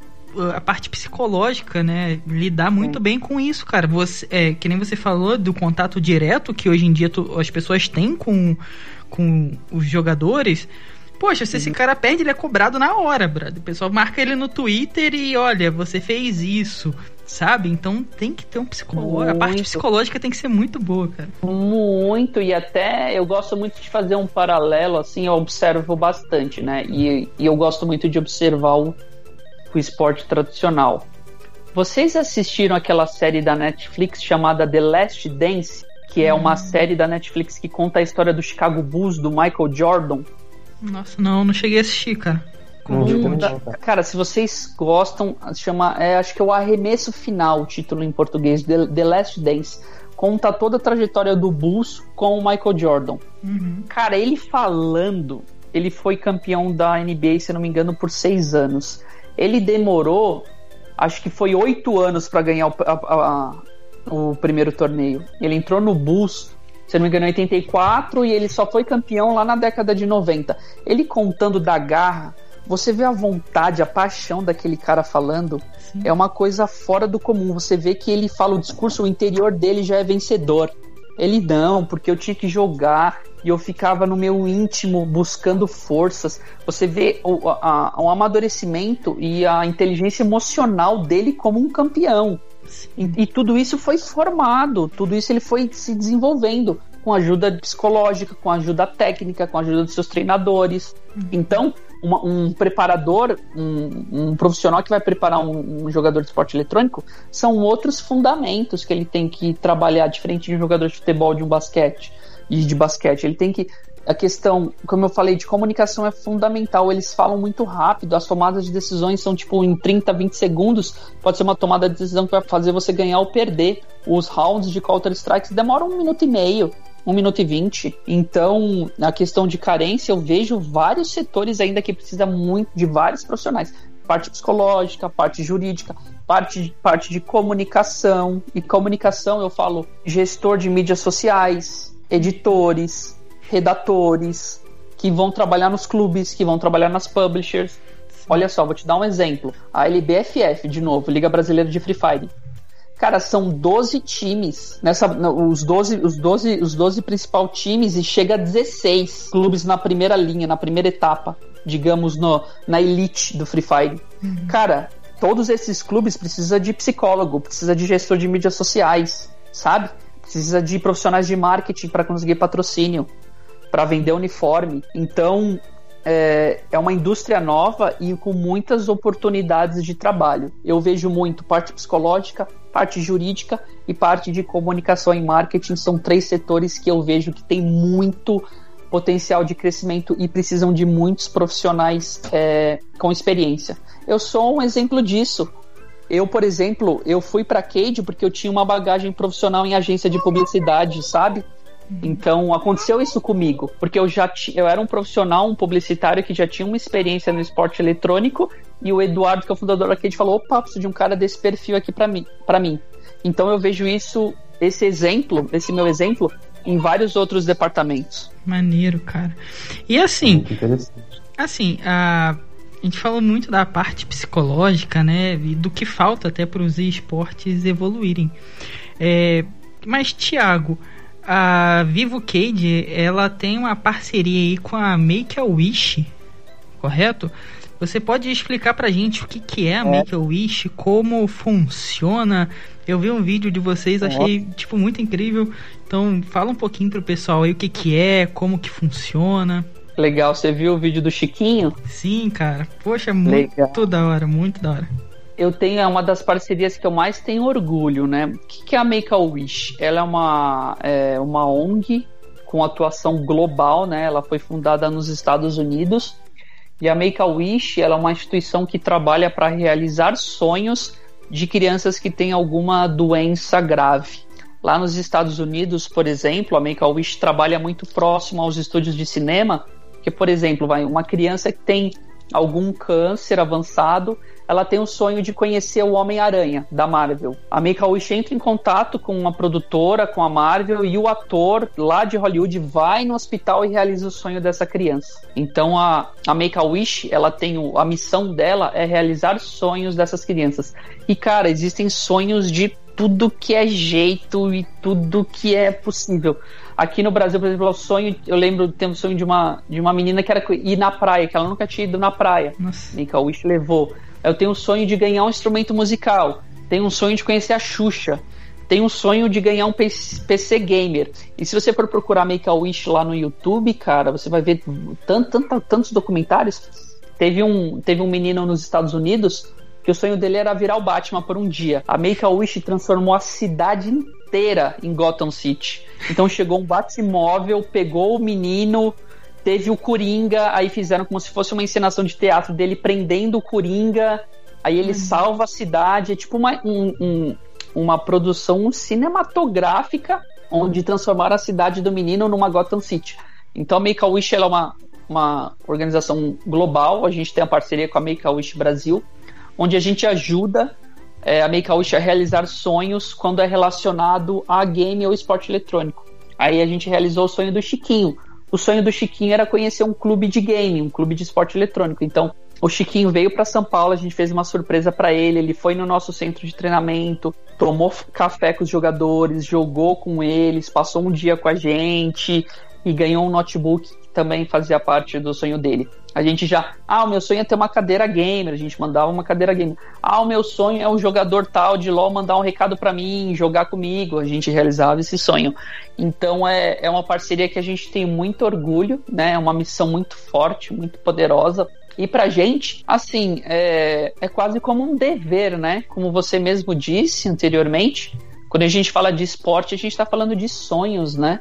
B: a parte psicológica, né? Lidar muito bem com isso, cara. Você, é, que nem você falou do contato direto que hoje em dia tu- as pessoas têm com, com os jogadores. Poxa, se esse cara perde, ele é cobrado na hora, brother. O pessoal marca ele no Twitter e olha, você fez isso, sabe? Então tem que ter um psicólogo. A parte
D: Muito.
B: psicológica tem que ser muito boa, cara.
D: Muito, e até eu gosto muito de fazer um paralelo, assim, eu observo bastante, né? E, e eu gosto muito de observar o, o esporte tradicional. Vocês assistiram aquela série da Netflix chamada The Last Dance? Que é uma série da Netflix que conta a história do Chicago Bulls, do Michael Jordan.
B: Nossa, não, não cheguei a assistir, cara.
E: Não vi
D: Um
E: também
D: da-
E: não, cara.
D: Cara, se vocês gostam, chama, é, acho que é o Arremesso Final, o título em português, The, The Last Dance. Conta toda a trajetória do Bulls com o Michael Jordan.
B: Uhum.
D: Cara, ele falando, ele foi campeão da NBA, se eu não me engano, por seis anos. Ele demorou, acho que foi oito anos para ganhar o, a- a- o primeiro torneio. Ele entrou no Bulls, se não me engano, em 84 e ele só foi campeão lá na década de 90. Ele contando da garra, você vê a vontade, a paixão daquele cara falando, é uma coisa fora do comum. Você vê que ele fala o discurso, o interior dele já é vencedor. Ele não, porque eu tinha que jogar e eu ficava no meu íntimo buscando forças. Você vê o, a- o amadurecimento e a inteligência emocional dele como um campeão. E, e tudo isso foi formado, tudo isso ele foi se desenvolvendo com ajuda psicológica, com ajuda técnica, com ajuda dos seus treinadores. Então, uma- um preparador, um, um profissional que vai preparar um, um jogador de esporte eletrônico, são outros fundamentos que ele tem que trabalhar, diferente de um jogador de futebol, de um basquete e de basquete. Ele tem que. A questão, como eu falei, de comunicação é fundamental. Eles falam muito rápido, as tomadas de decisões são tipo em 30, 20 segundos. Pode ser uma tomada de decisão que vai fazer você ganhar ou perder. Os rounds de Counter-Strike demoram um minuto e meio, um minuto e vinte. Então, na questão de carência, eu vejo vários setores ainda que precisa muito de vários profissionais. Parte psicológica, parte jurídica, parte parte de comunicação. E comunicação, eu falo gestor de mídias sociais, editores, redatores, que vão trabalhar nos clubes, que vão trabalhar nas publishers. Olha só, vou te dar um exemplo. A LBFF, de novo, Liga Brasileira de Free Fire. Cara, são 12 times. Nessa, os, 12, os, 12, os 12 principal times e chega a 16 clubes na primeira linha, na primeira etapa, digamos, no, na elite do Free Fire. Cara, todos esses clubes precisam de psicólogo, precisa de gestor de mídias sociais, sabe? Precisa de profissionais de marketing para conseguir patrocínio, para vender uniforme. Então, é, é uma indústria nova e com muitas oportunidades de trabalho. Eu vejo muito parte psicológica, parte jurídica e parte de comunicação e marketing. São três setores que eu vejo que tem muito potencial de crescimento e precisam de muitos profissionais é, com experiência. Eu sou um exemplo disso. Eu, por exemplo, eu fui para Cade porque eu tinha uma bagagem profissional em agência de publicidade, sabe? Então aconteceu isso comigo, porque eu já ti- eu era um profissional, um publicitário que já tinha uma experiência no esporte eletrônico e o Eduardo, que é o fundador da Cade, falou: "Opa, preciso de um cara desse perfil aqui para mim, para mim". Então eu vejo isso, esse exemplo, esse meu exemplo em vários outros departamentos.
B: Maneiro, cara. E assim, assim, a, a gente falou muito da parte psicológica, né? E do que falta até para os esportes evoluírem. É, mas, Thiago, a Vivo Cade, ela tem uma parceria aí com a Make a Wish, correto? Você pode explicar pra gente o que, que é a Make-A-Wish, como funciona? Eu vi um vídeo de vocês, achei, tipo, muito incrível. Então, fala um pouquinho pro pessoal aí o que, que é, como que funciona.
D: Legal, você viu o vídeo do Chiquinho?
B: Sim, cara. Poxa, muito Legal. da hora, muito da hora.
D: Eu tenho é uma das parcerias que eu mais tenho orgulho, né? O que é a Make-A-Wish? Ela é uma, é uma ONG com atuação global, né? Ela foi fundada nos Estados Unidos e a Make-A-Wish é uma instituição que trabalha para realizar sonhos de crianças que têm alguma doença grave. Lá nos Estados Unidos, por exemplo, a Make-A-Wish trabalha muito próximo aos estúdios de cinema, que, por exemplo, vai uma criança que tem algum câncer avançado, ela tem o sonho de conhecer o Homem-Aranha da Marvel. A Make-A-Wish entra em contato com uma produtora, com a Marvel, e o ator lá de Hollywood vai no hospital e realiza o sonho dessa criança. Então a, a Make-A-Wish, ela tem o, a missão dela é realizar sonhos dessas crianças. E cara, existem sonhos de tudo que é jeito e tudo que é possível. Aqui no Brasil, por exemplo, o sonho, eu lembro de ter um sonho de uma, de uma menina que era ir na praia, que ela nunca tinha ido na praia. Nossa. Make-A-Wish levou. Eu tenho um sonho de ganhar um instrumento musical. Tenho um sonho de conhecer a Xuxa. Tenho um sonho de ganhar um PC gamer. E se você for procurar Make a Wish lá no YouTube, cara, você vai ver tant, tant, tantos documentários. Teve um, teve um menino nos Estados Unidos que o sonho dele era virar o Batman por um dia. A Make a Wish transformou a cidade inteira em Gotham City. Então chegou um Batmóvel, pegou o menino, Teve o Coringa, aí fizeram como se fosse uma encenação de teatro dele prendendo o Coringa, aí ele uhum. salva a cidade, é tipo uma, um, um, uma produção cinematográfica onde transformaram a cidade do menino numa Gotham City. Então a Make-A-Wish é uma, uma organização global, a gente tem a parceria com a Make-A-Wish Brasil, onde a gente ajuda é, a Make-A-Wish a realizar sonhos quando é relacionado a game ou esporte eletrônico. Aí a gente realizou o sonho do Chiquinho, o sonho do Chiquinho era conhecer um clube de game, um clube de esporte eletrônico. Então, o Chiquinho veio para São Paulo, a gente fez uma surpresa para ele. Ele foi no nosso centro de treinamento, tomou café com os jogadores, jogou com eles, passou um dia com a gente e ganhou um notebook também fazia parte do sonho dele. A gente já, ah, o meu sonho é ter uma cadeira gamer, a gente mandava uma cadeira gamer. Ah, o meu sonho é um jogador tal de LoL mandar um recado para mim, jogar comigo, a gente realizava esse sonho. Então é, é uma parceria que a gente tem muito orgulho, né? É uma missão muito forte, muito poderosa. E pra gente, assim, é, é quase como um dever, né? Como você mesmo disse anteriormente, quando a gente fala de esporte, a gente tá falando de sonhos, né?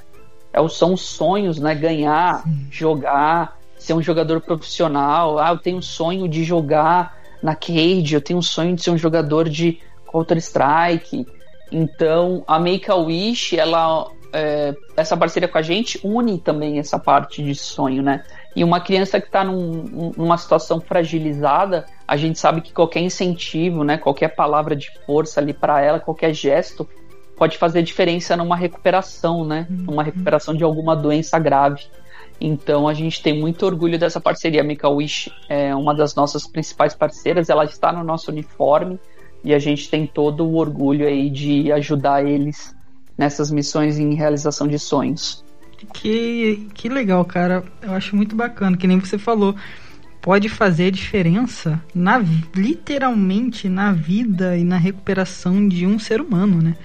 D: É, são os sonhos, né? Ganhar, jogar, ser um jogador profissional. Ah, eu tenho um sonho de jogar na Cage, eu tenho um sonho de ser um jogador de Counter-Strike. Então, a Make-A-Wish, ela, é, essa parceria com a gente une também essa parte de sonho, né? E uma criança que está num, numa situação fragilizada, a gente sabe que qualquer incentivo, né, qualquer palavra de força ali para ela, qualquer gesto, pode fazer diferença numa recuperação, né? Numa recuperação de alguma doença grave. Então a gente tem muito orgulho dessa parceria. A Make a Wish é uma das nossas principais parceiras, ela está no nosso uniforme e a gente tem todo o orgulho aí de ajudar eles nessas missões em realização de sonhos.
B: Que, que legal, cara. Eu acho muito bacana, que nem você falou. Pode fazer diferença na literalmente na vida e na recuperação de um ser humano, né?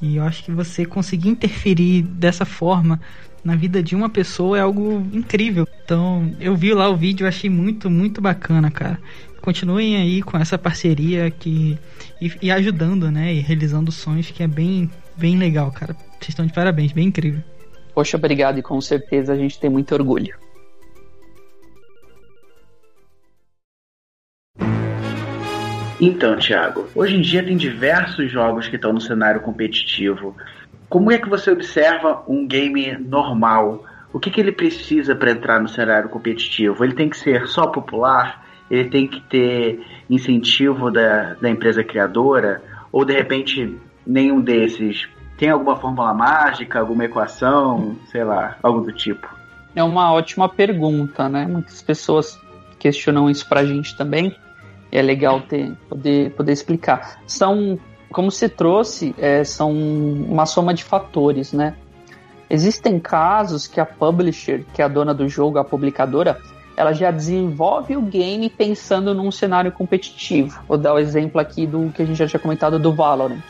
B: E eu acho que você conseguir interferir dessa forma na vida de uma pessoa é algo incrível. Então, eu vi lá o vídeo, achei muito, muito bacana, cara. Continuem aí com essa parceria que e, e ajudando, né, e realizando sonhos que é bem, bem legal, cara. Vocês estão de parabéns, bem incrível.
D: Poxa, obrigado e com certeza a gente tem muito orgulho.
C: Então, Thiago, hoje em dia tem diversos jogos que estão no cenário competitivo como é que você observa um game normal? O que, que ele precisa para entrar no cenário competitivo? Ele tem que ser só popular? Ele tem que ter incentivo da, da empresa criadora? Ou de repente nenhum desses? Tem alguma fórmula mágica, alguma equação, sei lá, algo do tipo?
D: É uma ótima pergunta, né? Muitas pessoas questionam isso pra gente também. É legal ter, poder, poder explicar. São como se trouxe, é, são uma soma de fatores, né? Existem casos que a publisher, que é a dona do jogo, a publicadora, ela já desenvolve o game pensando num cenário competitivo. Vou dar o exemplo aqui do que a gente já tinha comentado do Valorant.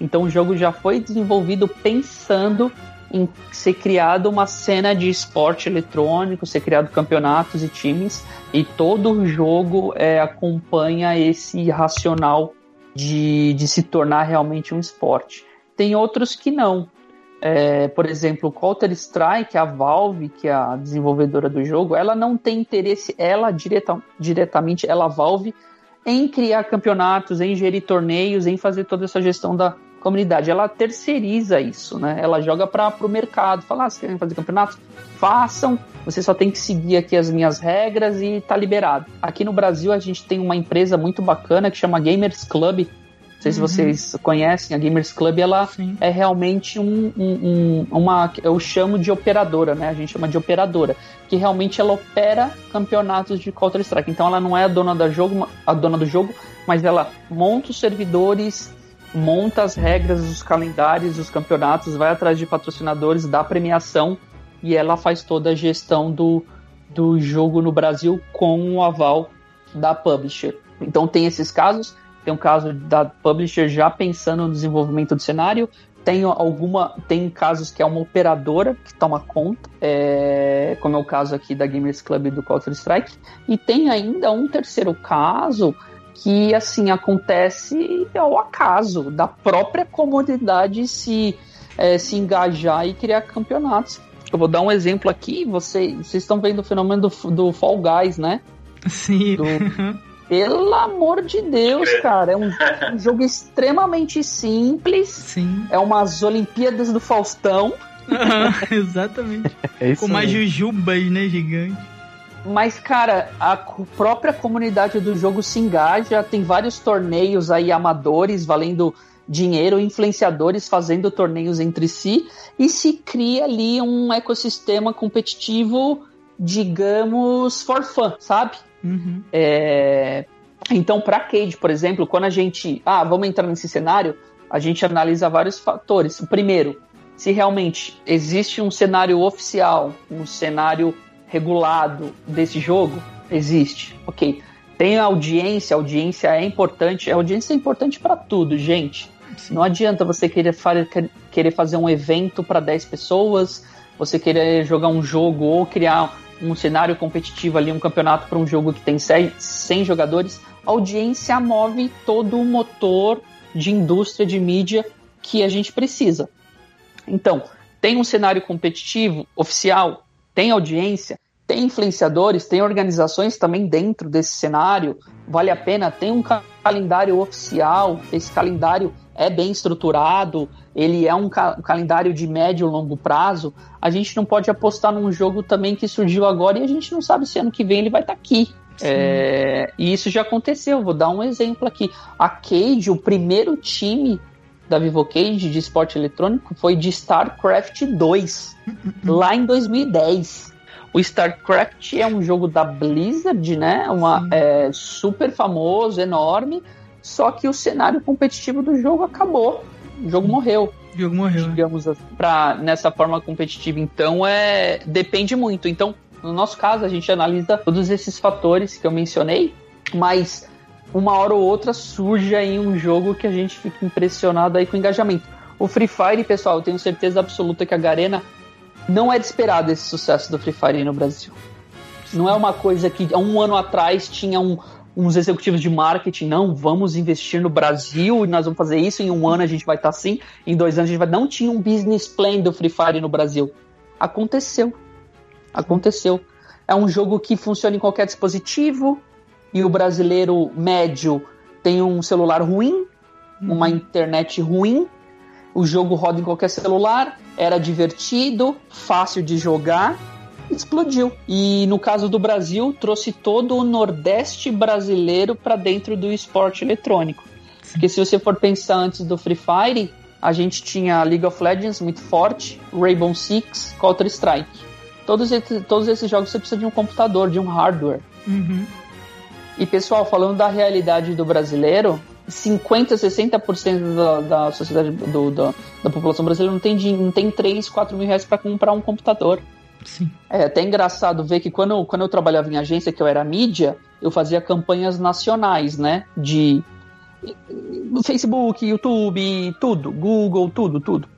D: Então o jogo já foi desenvolvido pensando em ser criado uma cena de esporte eletrônico, ser criado campeonatos e times, e todo jogo é, acompanha esse racional de, de se tornar realmente um esporte. Tem outros que não. É, por exemplo, Counter Strike, a Valve, que é a desenvolvedora do jogo, ela não tem interesse, ela direta, diretamente, ela Valve, em criar campeonatos, em gerir torneios, em fazer toda essa gestão da comunidade. Ela terceiriza isso, né? Ela joga para o mercado, fala, ah, vocês querem fazer campeonatos? Façam, você só tem que seguir aqui as minhas regras e tá liberado. Aqui no Brasil a gente tem uma empresa muito bacana que chama Gamers Club, não sei se uhum. vocês conhecem, a Gamers Club ela Sim. é realmente um, um, um, uma. Eu chamo de operadora, né? A gente chama de operadora. Que realmente ela opera campeonatos de Counter-Strike. Então ela não é a dona, da jogo, a dona do jogo, mas ela monta os servidores, monta as regras, os calendários, os campeonatos, vai atrás de patrocinadores, dá premiação e ela faz toda a gestão do, do jogo no Brasil com o aval da publisher. Então tem esses casos tem um caso da publisher já pensando no desenvolvimento do cenário. Tem alguma, tem casos que é uma operadora que toma conta, é, como é o caso aqui da Gamers Club do Counter Strike. E tem ainda um terceiro caso que assim acontece ao acaso da própria comunidade se é, se engajar e criar campeonatos. Eu vou dar um exemplo aqui. Vocês, vocês estão vendo o fenômeno do, do Fall Guys, né?
B: Sim.
D: Do, Pelo amor de Deus, cara. É um, um jogo extremamente simples.
B: Sim.
D: É umas Olimpíadas do Faustão.
B: exatamente. É Com mais jujubas, né, gigante.
D: Mas, cara, a própria comunidade do jogo se engaja. Tem vários torneios aí amadores valendo dinheiro, influenciadores fazendo torneios entre si. E se cria ali um ecossistema competitivo, digamos, for fun, sabe?
B: Uhum.
D: É... Então, para Cade, por exemplo, quando a gente. Ah, vamos entrar nesse cenário, a gente analisa vários fatores. O primeiro, se realmente existe um cenário oficial, um cenário regulado desse jogo, existe. Ok. Tem audiência, audiência é importante. A audiência é importante para tudo, gente. Não adianta você querer, querer fazer um evento para 10 pessoas, você querer jogar um jogo ou criar um cenário competitivo ali, um campeonato para um jogo que tem 100 jogadores, a audiência move todo o motor de indústria de mídia que a gente precisa. Então, tem um cenário competitivo oficial, tem audiência, tem influenciadores, tem organizações também dentro desse cenário, vale a pena, tem um calendário oficial, esse calendário é bem estruturado, ele é um, ca um calendário de médio e longo prazo, a gente não pode apostar num jogo também que surgiu agora e a gente não sabe se ano que vem ele vai estar tá aqui. É, e isso já aconteceu. Vou dar um exemplo aqui. A Cade, o primeiro time da Vivocade de esporte eletrônico foi de StarCraft 2, lá em 2010. O StarCraft é um jogo da Blizzard, né? Uma, é, super famoso, enorme. Só que o cenário competitivo do jogo acabou. O jogo morreu.
B: O jogo morreu.
D: Digamos, pra, nessa forma competitiva. Então, é depende muito. Então, no nosso caso, a gente analisa todos esses fatores que eu mencionei, mas uma hora ou outra surge aí um jogo que a gente fica impressionado aí com o engajamento. O Free Fire, pessoal, eu tenho certeza absoluta que a Garena não é de esperado esse sucesso do Free Fire no Brasil. Não é uma coisa que há um ano atrás tinha um, uns executivos de marketing, não, vamos investir no Brasil e nós vamos fazer isso, em um ano a gente vai estar assim, em dois anos a gente vai. Não tinha um business plan do Free Fire no Brasil. Aconteceu. Aconteceu. É um jogo que funciona em qualquer dispositivo e o brasileiro médio tem um celular ruim, uma uhum. internet ruim, o jogo roda em qualquer celular, era divertido, fácil de jogar explodiu. E no caso do Brasil, trouxe todo o Nordeste brasileiro para dentro do esporte eletrônico. Porque se você for pensar antes do Free Fire, a gente tinha League of Legends muito forte, Rainbow Six, Counter Strike. Todos esses, todos esses jogos você precisa de um computador, de um hardware.
B: Uhum.
D: E pessoal, falando da realidade do brasileiro, 50, 60% da, da sociedade, do, da, da população brasileira não tem, não tem 3, 4 mil reais para comprar um computador.
B: Sim.
D: É até engraçado ver que quando, quando eu trabalhava em agência, que eu era mídia, eu fazia campanhas nacionais, né? De Facebook, YouTube, tudo, Google, tudo, tudo.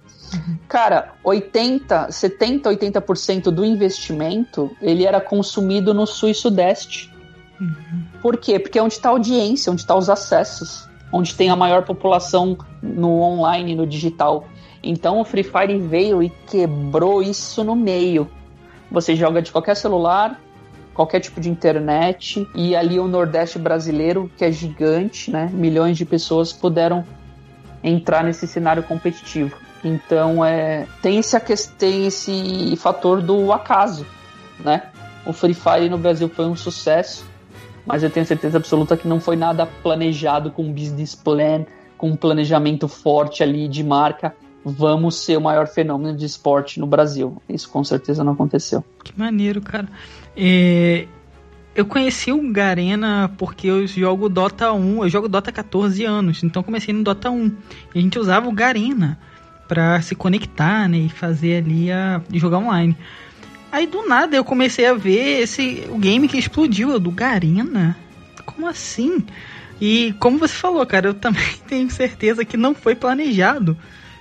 D: Cara, 80, 70, 80% do investimento ele era consumido no sul e sudeste. Por quê? Porque é onde está a audiência, onde estão tá os acessos, onde tem a maior população no online, no digital. Então o Free Fire veio e quebrou isso no meio. Você joga de qualquer celular, qualquer tipo de internet, e ali o Nordeste brasileiro, que é gigante, né? Milhões de pessoas puderam entrar nesse cenário competitivo. Então é, tem, esse, tem esse fator do acaso, né? O Free Fire no Brasil foi um sucesso, mas eu tenho certeza absoluta que não foi nada planejado com um business plan, com um planejamento forte ali de marca. Vamos ser o maior fenômeno de esporte no Brasil. Isso com certeza não aconteceu.
B: Que maneiro, cara. É, eu conheci o Garena porque eu jogo Dota 1, eu jogo Dota 14 anos, então comecei no Dota 1. E a gente usava o Garena para se conectar, né, e fazer ali a jogar online. Aí do nada eu comecei a ver esse o game que explodiu, do Garena. Como assim? E como você falou, cara, eu também tenho certeza que não foi planejado.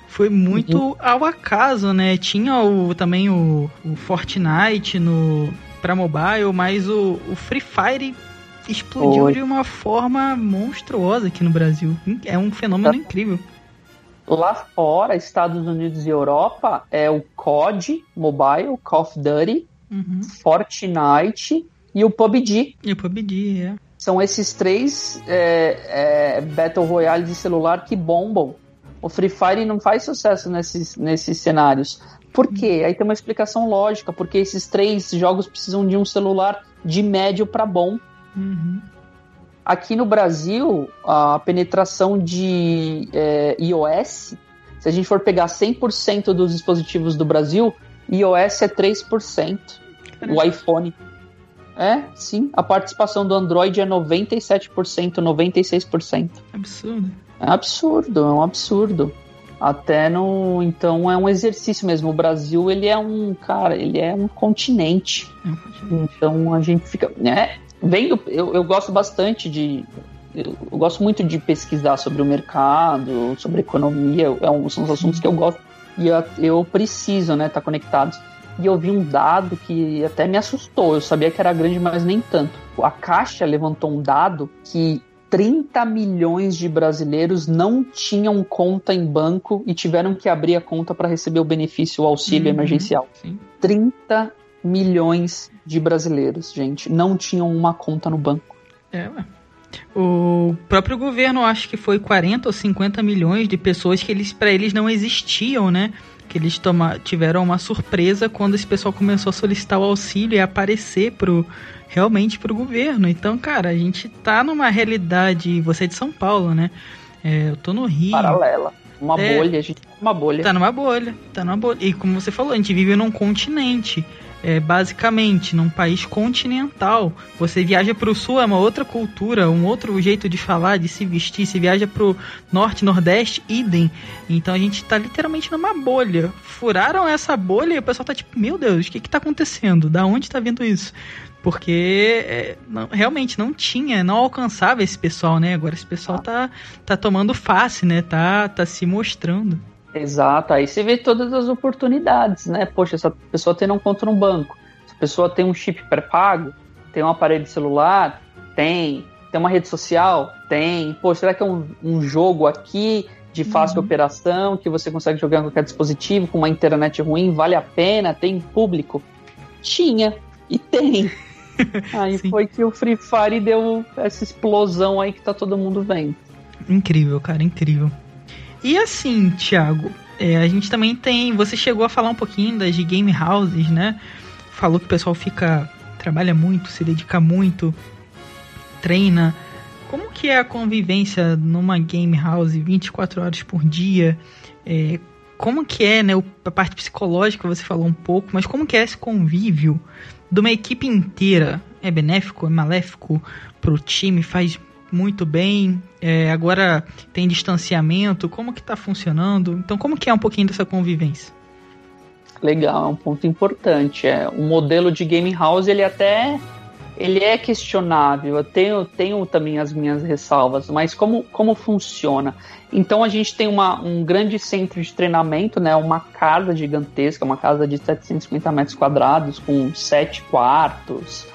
B: Foi muito uhum. ao acaso, né? Tinha o, também o, o Fortnite no para mobile, mas o, o Free Fire explodiu Oi. de uma forma monstruosa aqui no Brasil. É um fenômeno tá. incrível.
D: Lá fora, Estados Unidos e Europa, é o COD Mobile, Call of Duty, uhum. Fortnite e o PUBG.
B: E o PUBG, é.
D: São esses três é, é, Battle Royale de celular que bombam. O Free Fire não faz sucesso nesses, nesses cenários. Por quê? Aí tem uma explicação lógica, porque esses três jogos precisam de um celular de médio para bom. Uhum. Aqui no Brasil, a penetração de é, iOS, se a gente for pegar 100% dos dispositivos do Brasil, iOS é 3%. O iPhone. É, sim. A participação do Android é 97%, 96%.
B: Absurdo.
D: É absurdo, é um absurdo. Até no. Então é um exercício mesmo. O Brasil, ele é um. Cara, ele é um continente. É um continente. Então a gente fica. Né? Vendo, eu, eu gosto bastante de. Eu, eu, gosto muito de pesquisar sobre o mercado, sobre economia, é um, são os assuntos que eu gosto e eu, eu preciso, né, estar tá conectado. E eu vi um dado que até me assustou. Eu sabia que era grande, mas nem tanto. A Caixa levantou um dado que 30 milhões de brasileiros não tinham conta em banco e tiveram que abrir a conta para receber o benefício, o auxílio uhum, emergencial. Sim. 30 milhões de brasileiros, gente, não tinham uma conta no banco.
B: É. O próprio governo, acho que foi 40 ou 50 milhões de pessoas que eles para eles não existiam, né? Que eles toma, tiveram uma surpresa quando esse pessoal começou a solicitar o auxílio e aparecer pro realmente pro governo. Então, cara, a gente tá numa realidade, você é de São Paulo, né? É, eu tô no Rio.
D: Paralela. Uma é, bolha, a gente tá numa bolha.
B: Tá numa bolha, tá numa bolha. E como você falou, a gente vive num continente é, basicamente num país continental. Você viaja para o sul é uma outra cultura, um outro jeito de falar, de se vestir. Se viaja para o norte, nordeste, idem. Então a gente está literalmente numa bolha. Furaram essa bolha e o pessoal tá tipo, meu Deus, o que que tá acontecendo? Da onde está vindo isso? Porque é, não, realmente não tinha, não alcançava esse pessoal, né? Agora esse pessoal tá, tá tomando face, né? Tá, tá se mostrando.
D: Exato, aí você vê todas as oportunidades, né? Poxa, essa pessoa tem um conta no banco, essa pessoa tem um chip pré-pago, tem um aparelho celular, tem, tem uma rede social, tem. Pô, será que é um, um jogo aqui de fácil uhum. operação que você consegue jogar em qualquer dispositivo com uma internet ruim, vale a pena? Tem público? Tinha e tem. aí Sim. foi que o Free Fire deu essa explosão aí que tá todo mundo vendo.
B: Incrível, cara, incrível. E assim, Thiago, é, a gente também tem. Você chegou a falar um pouquinho das game houses, né? Falou que o pessoal fica. trabalha muito, se dedica muito, treina. Como que é a convivência numa game house 24 horas por dia? É, como que é, né? A parte psicológica você falou um pouco, mas como que é esse convívio de uma equipe inteira? É benéfico, é maléfico pro time? Faz muito bem. É, agora tem distanciamento. Como que está funcionando? Então, como que é um pouquinho dessa convivência?
D: Legal, é um ponto importante. É, o modelo de game house ele até ele é questionável. Eu tenho, tenho também as minhas ressalvas, mas como, como funciona? Então a gente tem uma, um grande centro de treinamento, né? Uma casa gigantesca, uma casa de 750 metros quadrados com sete quartos,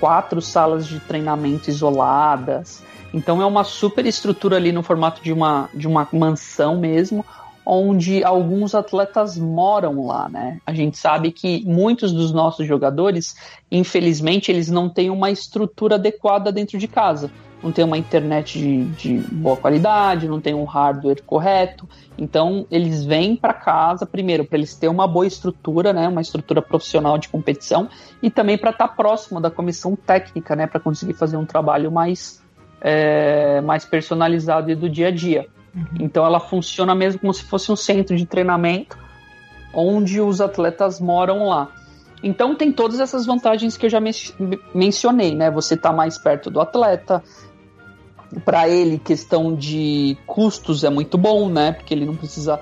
D: quatro salas de treinamento isoladas. Então é uma super estrutura ali no formato de uma, de uma mansão mesmo, onde alguns atletas moram lá, né? A gente sabe que muitos dos nossos jogadores, infelizmente, eles não têm uma estrutura adequada dentro de casa. Não tem uma internet de, de boa qualidade, não tem um hardware correto. Então, eles vêm para casa, primeiro, para eles terem uma boa estrutura, né? Uma estrutura profissional de competição, e também para estar tá próximo da comissão técnica, né? Para conseguir fazer um trabalho mais, é, mais personalizado e do dia a dia. Uhum. Então ela funciona mesmo como se fosse um centro de treinamento onde os atletas moram lá. Então tem todas essas vantagens que eu já me mencionei, né? Você está mais perto do atleta. Para ele, questão de custos é muito bom, né? Porque ele não precisa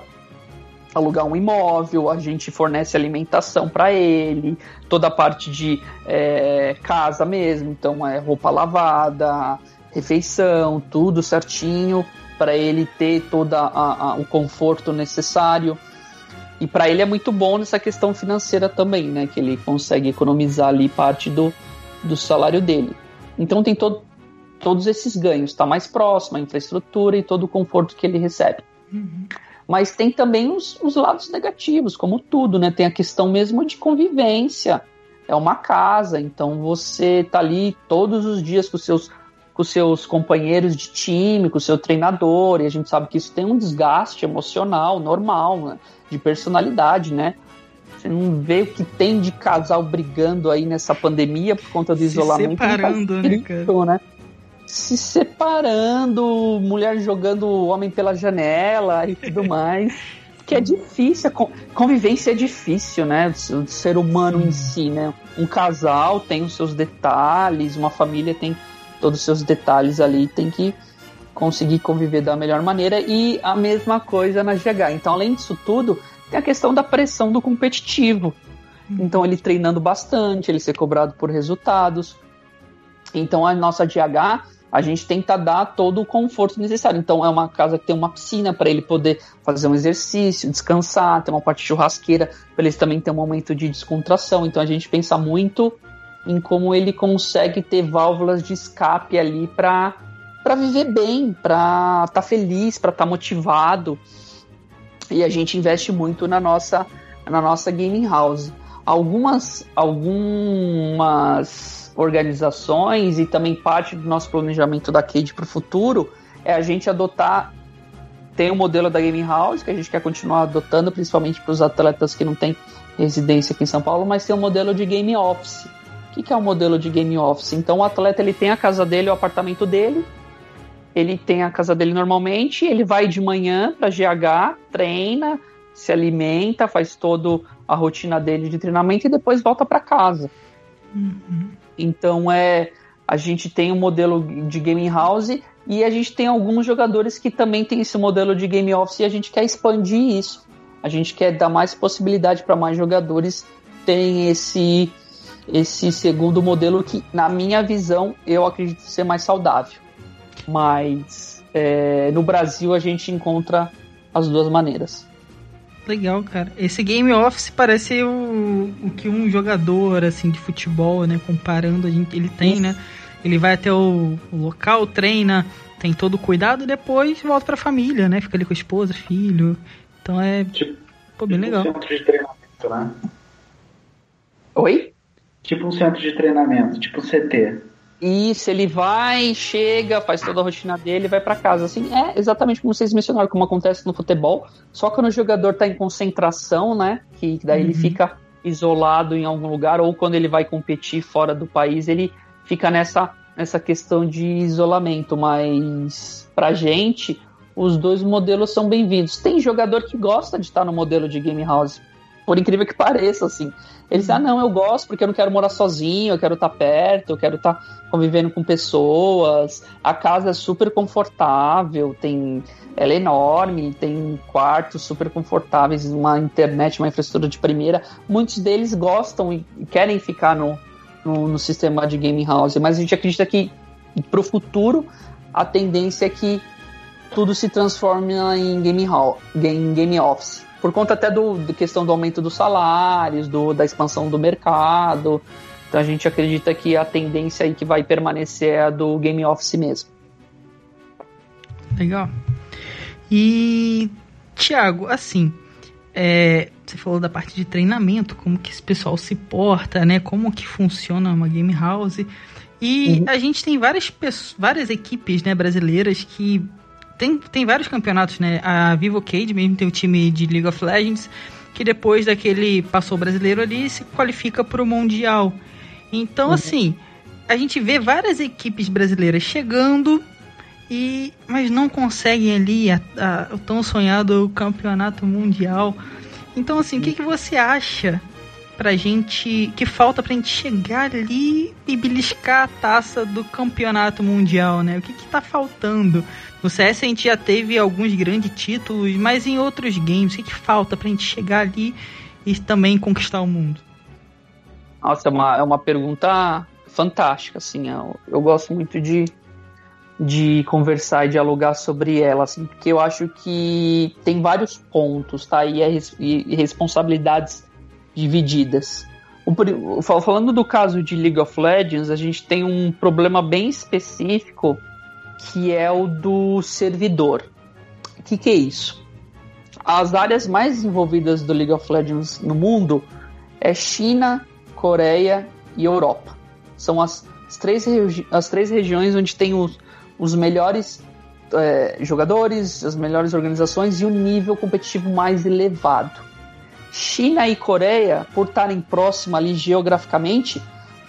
D: alugar um imóvel, a gente fornece alimentação para ele, toda a parte de é, casa mesmo, então é roupa lavada, refeição, tudo certinho para ele ter todo o conforto necessário. E para ele é muito bom nessa questão financeira também, né? Que ele consegue economizar ali parte do, do salário dele. Então tem todo, todos esses ganhos, está mais próximo, a infraestrutura e todo o conforto que ele recebe. Uhum. Mas tem também os, os lados negativos, como tudo, né? Tem a questão mesmo de convivência. É uma casa, então você tá ali todos os dias com seus com seus companheiros de time, com o seu treinador, e a gente sabe que isso tem um desgaste emocional normal, né? de personalidade, né? Você não vê o que tem de casal brigando aí nessa pandemia por conta do Se isolamento.
B: Separando, né, cara? Né?
D: Se separando, mulher jogando o homem pela janela e tudo mais. que é difícil, a convivência é difícil, né? Do ser humano em si, né? Um casal tem os seus detalhes, uma família tem todos os seus detalhes ali, tem que conseguir conviver da melhor maneira e a mesma coisa na GH. Então, além disso tudo, tem a questão da pressão do competitivo. Uhum. Então, ele treinando bastante, ele ser cobrado por resultados. Então, a nossa GH, a gente tenta dar todo o conforto necessário. Então, é uma casa que tem uma piscina para ele poder fazer um exercício, descansar, tem uma parte churrasqueira para ele também ter um momento de descontração. Então, a gente pensa muito em como ele consegue ter válvulas de escape ali para para viver bem, para estar tá feliz, para estar tá motivado. E a gente investe muito na nossa na nossa gaming house. Algumas algumas organizações e também parte do nosso planejamento da Cade para o futuro é a gente adotar tem o um modelo da gaming house que a gente quer continuar adotando, principalmente para os atletas que não têm residência aqui em São Paulo, mas tem o um modelo de game office o que, que é o modelo de game office? Então o atleta ele tem a casa dele, o apartamento dele, ele tem a casa dele normalmente, ele vai de manhã para GH, treina, se alimenta, faz todo a rotina dele de treinamento e depois volta para casa. Uhum. Então é a gente tem um modelo de gaming house e a gente tem alguns jogadores que também tem esse modelo de game office e a gente quer expandir isso. A gente quer dar mais possibilidade para mais jogadores terem esse esse segundo modelo que, na minha visão, eu acredito ser mais saudável. Mas é, no Brasil a gente encontra as duas maneiras.
B: Legal, cara. Esse Game Office parece o, o que um jogador assim de futebol, né, comparando a gente, ele tem, Isso. né? Ele vai até o, o, local, treina, tem todo o cuidado e depois volta para a família, né? Fica ali com a esposa, filho. Então é tipo, pô, bem tipo legal.
C: Centro de treinamento, né?
D: Oi?
C: Tipo um centro de treinamento, tipo um CT.
D: Isso, ele vai, chega, faz toda a rotina dele e vai para casa. Assim, é exatamente como vocês mencionaram, como acontece no futebol. Só quando o jogador tá em concentração, né? Que daí uhum. ele fica isolado em algum lugar, ou quando ele vai competir fora do país, ele fica nessa, nessa questão de isolamento. Mas pra gente, os dois modelos são bem-vindos. Tem jogador que gosta de estar no modelo de Game House Por incrível que pareça, assim. Eles ah, não, eu gosto porque eu não quero morar sozinho, eu quero estar tá perto, eu quero estar tá convivendo com pessoas. A casa é super confortável, tem, ela é enorme, tem quartos super confortáveis, uma internet, uma infraestrutura de primeira. Muitos deles gostam e querem ficar no, no, no sistema de gaming house, mas a gente acredita que para o futuro a tendência é que tudo se transforme em game hall, game, game office por conta até do, do questão do aumento dos salários, do, da expansão do mercado. Então a gente acredita que a tendência aí que vai permanecer é a do game office mesmo.
B: Legal. E Thiago, assim, é, você falou da parte de treinamento, como que esse pessoal se porta, né? Como que funciona uma game house. E uhum. a gente tem várias, várias equipes né, brasileiras que tem, tem vários campeonatos, né? A Vivo Cade mesmo tem o time de League of Legends, que depois daquele passou brasileiro ali se qualifica para o Mundial. Então, uhum. assim, a gente vê várias equipes brasileiras chegando e mas não conseguem ali a, a, o tão sonhado campeonato mundial. Então, assim, o que, que você acha pra gente que falta pra gente chegar ali e beliscar a taça do campeonato mundial, né? O que que tá faltando? No CS a gente já teve alguns grandes títulos, mas em outros games, o que, que falta pra gente chegar ali e também conquistar o mundo?
D: Nossa, é uma, é uma pergunta fantástica, assim. Eu, eu gosto muito de, de conversar e dialogar sobre ela, assim, porque eu acho que tem vários pontos, tá? E, é, e, responsabilidades divididas. O, falando do caso de League of Legends, a gente tem um problema bem específico que é o do servidor. O que, que é isso? As áreas mais desenvolvidas do League of Legends no mundo é China, Coreia e Europa. São as, as três, as três regiões onde tem os, os melhores é, jogadores, as melhores organizações e o nível competitivo mais elevado. China e Coreia, por estarem próximos ali geograficamente,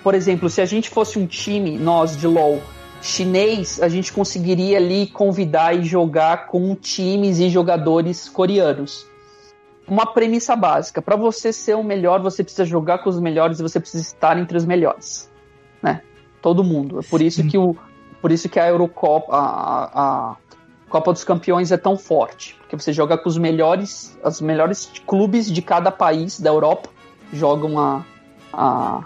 D: por exemplo, se a gente fosse um time, nós de LoL, chinês, a gente conseguiria ali convidar e jogar com times e jogadores coreanos. Uma premissa básica: para você ser o melhor, você precisa jogar com os melhores e você precisa estar entre os melhores, né? Todo mundo. É por isso que o, por isso que a Eurocopa, a, a Copa dos Campeões é tão forte, porque você joga com os melhores, os melhores clubes de cada país da Europa jogam a, a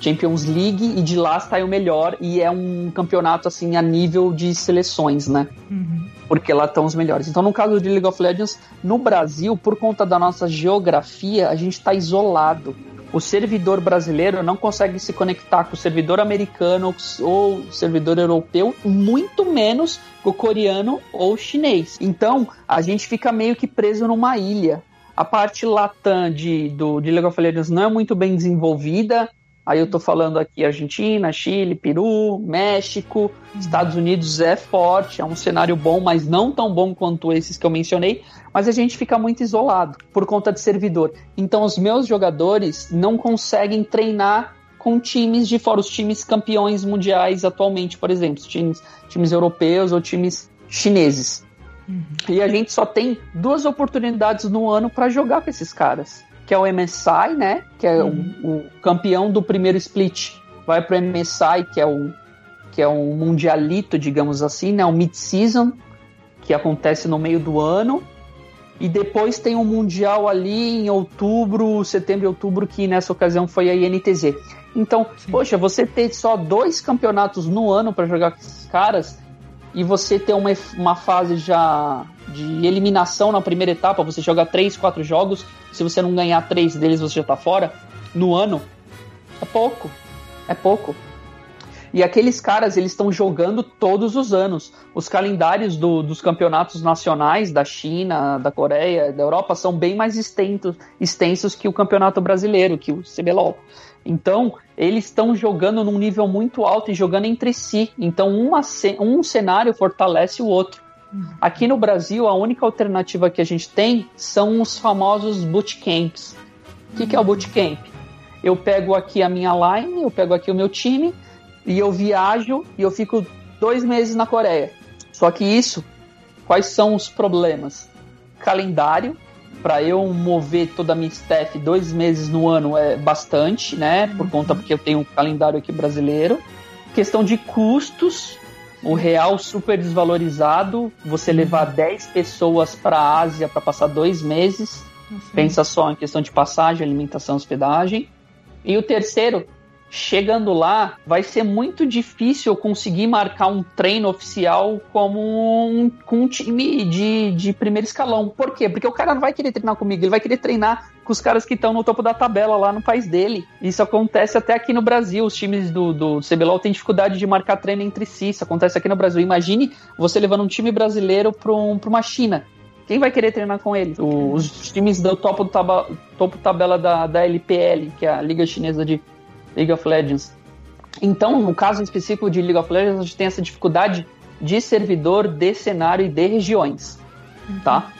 D: Champions League e de lá sai o melhor e é um campeonato assim a nível de seleções, né? Uhum. Porque lá estão os melhores. Então, no caso de League of Legends, no Brasil, por conta da nossa geografia, a gente está isolado. O servidor brasileiro não consegue se conectar com o servidor americano ou servidor europeu, muito menos com o coreano ou chinês. Então, a gente fica meio que preso numa ilha. A parte latam de, do, de League of Legends não é muito bem desenvolvida, Aí eu tô falando aqui Argentina, Chile, Peru, México, Estados Unidos é forte, é um cenário bom, mas não tão bom quanto esses que eu mencionei, mas a gente fica muito isolado por conta de servidor. Então os meus jogadores não conseguem treinar com times de fora, os times campeões mundiais atualmente, por exemplo, times, times europeus ou times chineses. Uhum. E a gente só tem duas oportunidades no ano para jogar com esses caras que é o MSI, né? Que é uhum. o, o, campeão do primeiro split. Vai para o MSI, que é o que é um mundialito, digamos assim, né? O mid-season, que acontece no meio do ano. E depois tem um mundial ali em outubro, setembro e outubro, que nessa ocasião foi a INTZ. Então, Sim. poxa, você ter só dois campeonatos no ano para jogar com esses caras e você ter uma, uma fase já de eliminação na primeira etapa, você joga três, quatro jogos, se você não ganhar três deles, você já tá fora, no ano, é pouco. É pouco. E aqueles caras, eles estão jogando todos os anos. Os calendários do, dos campeonatos nacionais da China, da Coreia, da Europa são bem mais extensos, extensos que o campeonato brasileiro, que o CBLOL. Então, eles estão jogando num nível muito alto e jogando entre si. Então, uma, um cenário fortalece o outro. Aqui no Brasil, a única alternativa que a gente tem são os famosos bootcamps. O que, que é o bootcamp? Eu pego aqui a minha line, eu pego aqui o meu time e eu viajo e eu fico dois meses na Coreia. Só que isso, quais são os problemas? Calendário, para eu mover toda a minha staff dois meses no ano é bastante, né? Por conta porque eu tenho um calendário aqui brasileiro. Questão de custos, o real super desvalorizado, você levar 10 pessoas para a Ásia para passar dois meses. Pensa só em questão de passagem, alimentação, hospedagem. E o terceiro, chegando lá, vai ser muito difícil conseguir marcar um treino oficial como um, com um time de, de primeiro escalão. Por quê? Porque o cara não vai querer treinar comigo, ele vai querer treinar com os caras que estão no topo da tabela lá no país dele. Isso acontece até aqui no Brasil. Os times do, do CBLOL têm dificuldade de marcar treino entre si. Isso acontece aqui no Brasil. Imagine você levando um time brasileiro para um, uma China. Quem vai querer treinar com ele? Os times do topo, do taba, topo tabela da, da LPL, que é a Liga Chinesa de League of Legends. Então, no caso específico de League of Legends, a gente tem essa dificuldade de servidor, de cenário e de regiões, uhum. tá?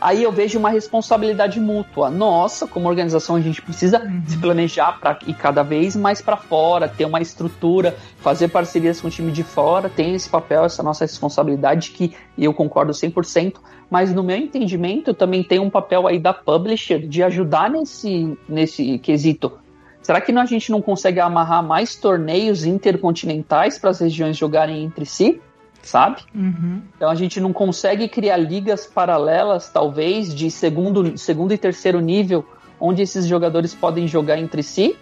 D: Aí eu vejo uma responsabilidade mútua. Nossa, como organização a gente precisa uhum. se planejar para ir cada vez mais para fora, ter uma estrutura, fazer parcerias com o time de fora, tem esse papel, essa nossa responsabilidade que eu concordo 100%, mas no meu entendimento também tem um papel aí da publisher de ajudar nesse nesse quesito Será que a gente não consegue amarrar mais torneios intercontinentais para as regiões jogarem entre si? Sabe?
B: Uhum.
D: Então a gente não consegue criar ligas paralelas, talvez, de segundo, segundo e terceiro nível, onde esses jogadores podem jogar entre si?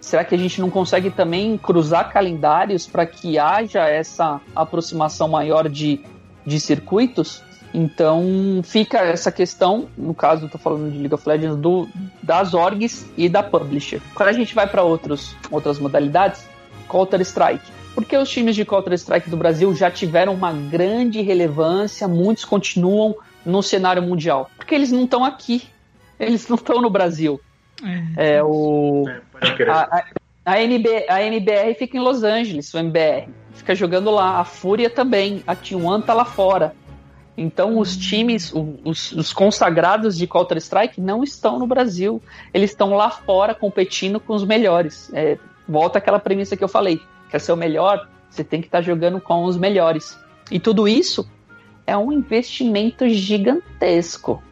D: Será que a gente não consegue também cruzar calendários para que haja essa aproximação maior de, de circuitos? Então fica essa questão, no caso eu tô falando de League of Legends, do, das orgs e da publisher. Quando a gente vai para outras modalidades, Counter-Strike. Porque os times de Counter-Strike do Brasil já tiveram uma grande relevância, muitos continuam no cenário mundial. Porque eles não estão aqui, eles não estão no Brasil. É, é o. É, a, a, a, NB, a NBR fica em Los Angeles, o MBR. Fica jogando lá. A Fúria também. A T1 tá lá fora. Então, os times, os, os consagrados de Counter-Strike não estão no Brasil. Eles estão lá fora competindo com os melhores. É, volta aquela premissa que eu falei: quer ser o melhor, você tem que estar tá jogando com os melhores. E tudo isso é um investimento gigantesco.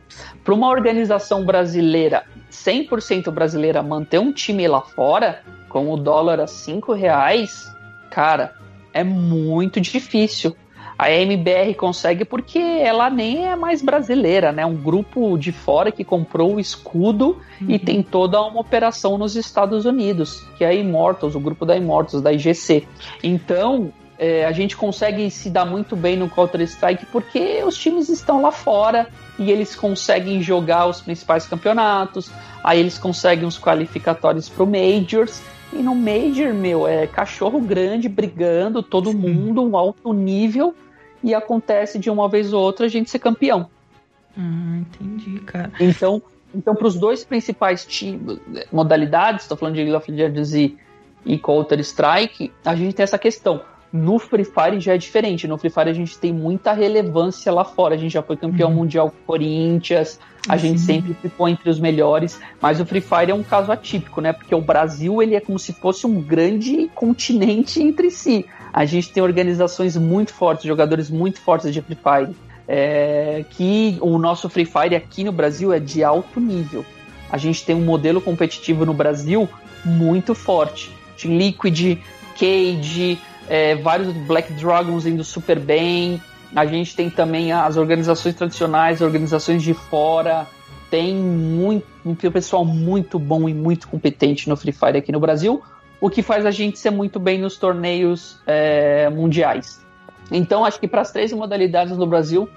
D: Para uma organização brasileira, 100% brasileira, manter um time lá fora, com o dólar a 5 reais, cara, é muito difícil. A MBR consegue porque ela nem é mais brasileira, né? Um grupo de fora que comprou o escudo uhum. e tem toda uma operação nos Estados Unidos, que é a Immortals, o grupo da Immortals, da IGC. Então, é, a gente consegue se dar muito bem no Counter-Strike porque os times estão lá fora e eles conseguem jogar os principais campeonatos, aí eles conseguem os qualificatórios para o Majors. E no Major, meu, é cachorro grande brigando, todo mundo, um alto nível e acontece de uma vez ou outra a gente ser campeão.
B: Ah, entendi, cara.
D: Então, então para os dois principais times, modalidades, estou falando de League of Legends e, e Counter Strike, a gente tem essa questão. No Free Fire já é diferente. No Free Fire a gente tem muita relevância lá fora. A gente já foi campeão uhum. mundial com Corinthians, a uhum. gente sempre ficou entre os melhores. Mas o Free Fire é um caso atípico, né? Porque o Brasil ele é como se fosse um grande continente entre si a gente tem organizações muito fortes, jogadores muito fortes de Free Fire. É, que o nosso Free Fire aqui no Brasil é de alto nível. A gente tem um modelo competitivo no Brasil muito forte. Liquid, Cage, é, vários Black Dragons indo super bem. A gente tem também as organizações tradicionais, organizações de fora. Tem muito, um pessoal muito bom e muito competente no Free Fire aqui no Brasil o que faz a gente ser muito bem nos torneios é, mundiais. Então, acho que para as três modalidades no Brasil,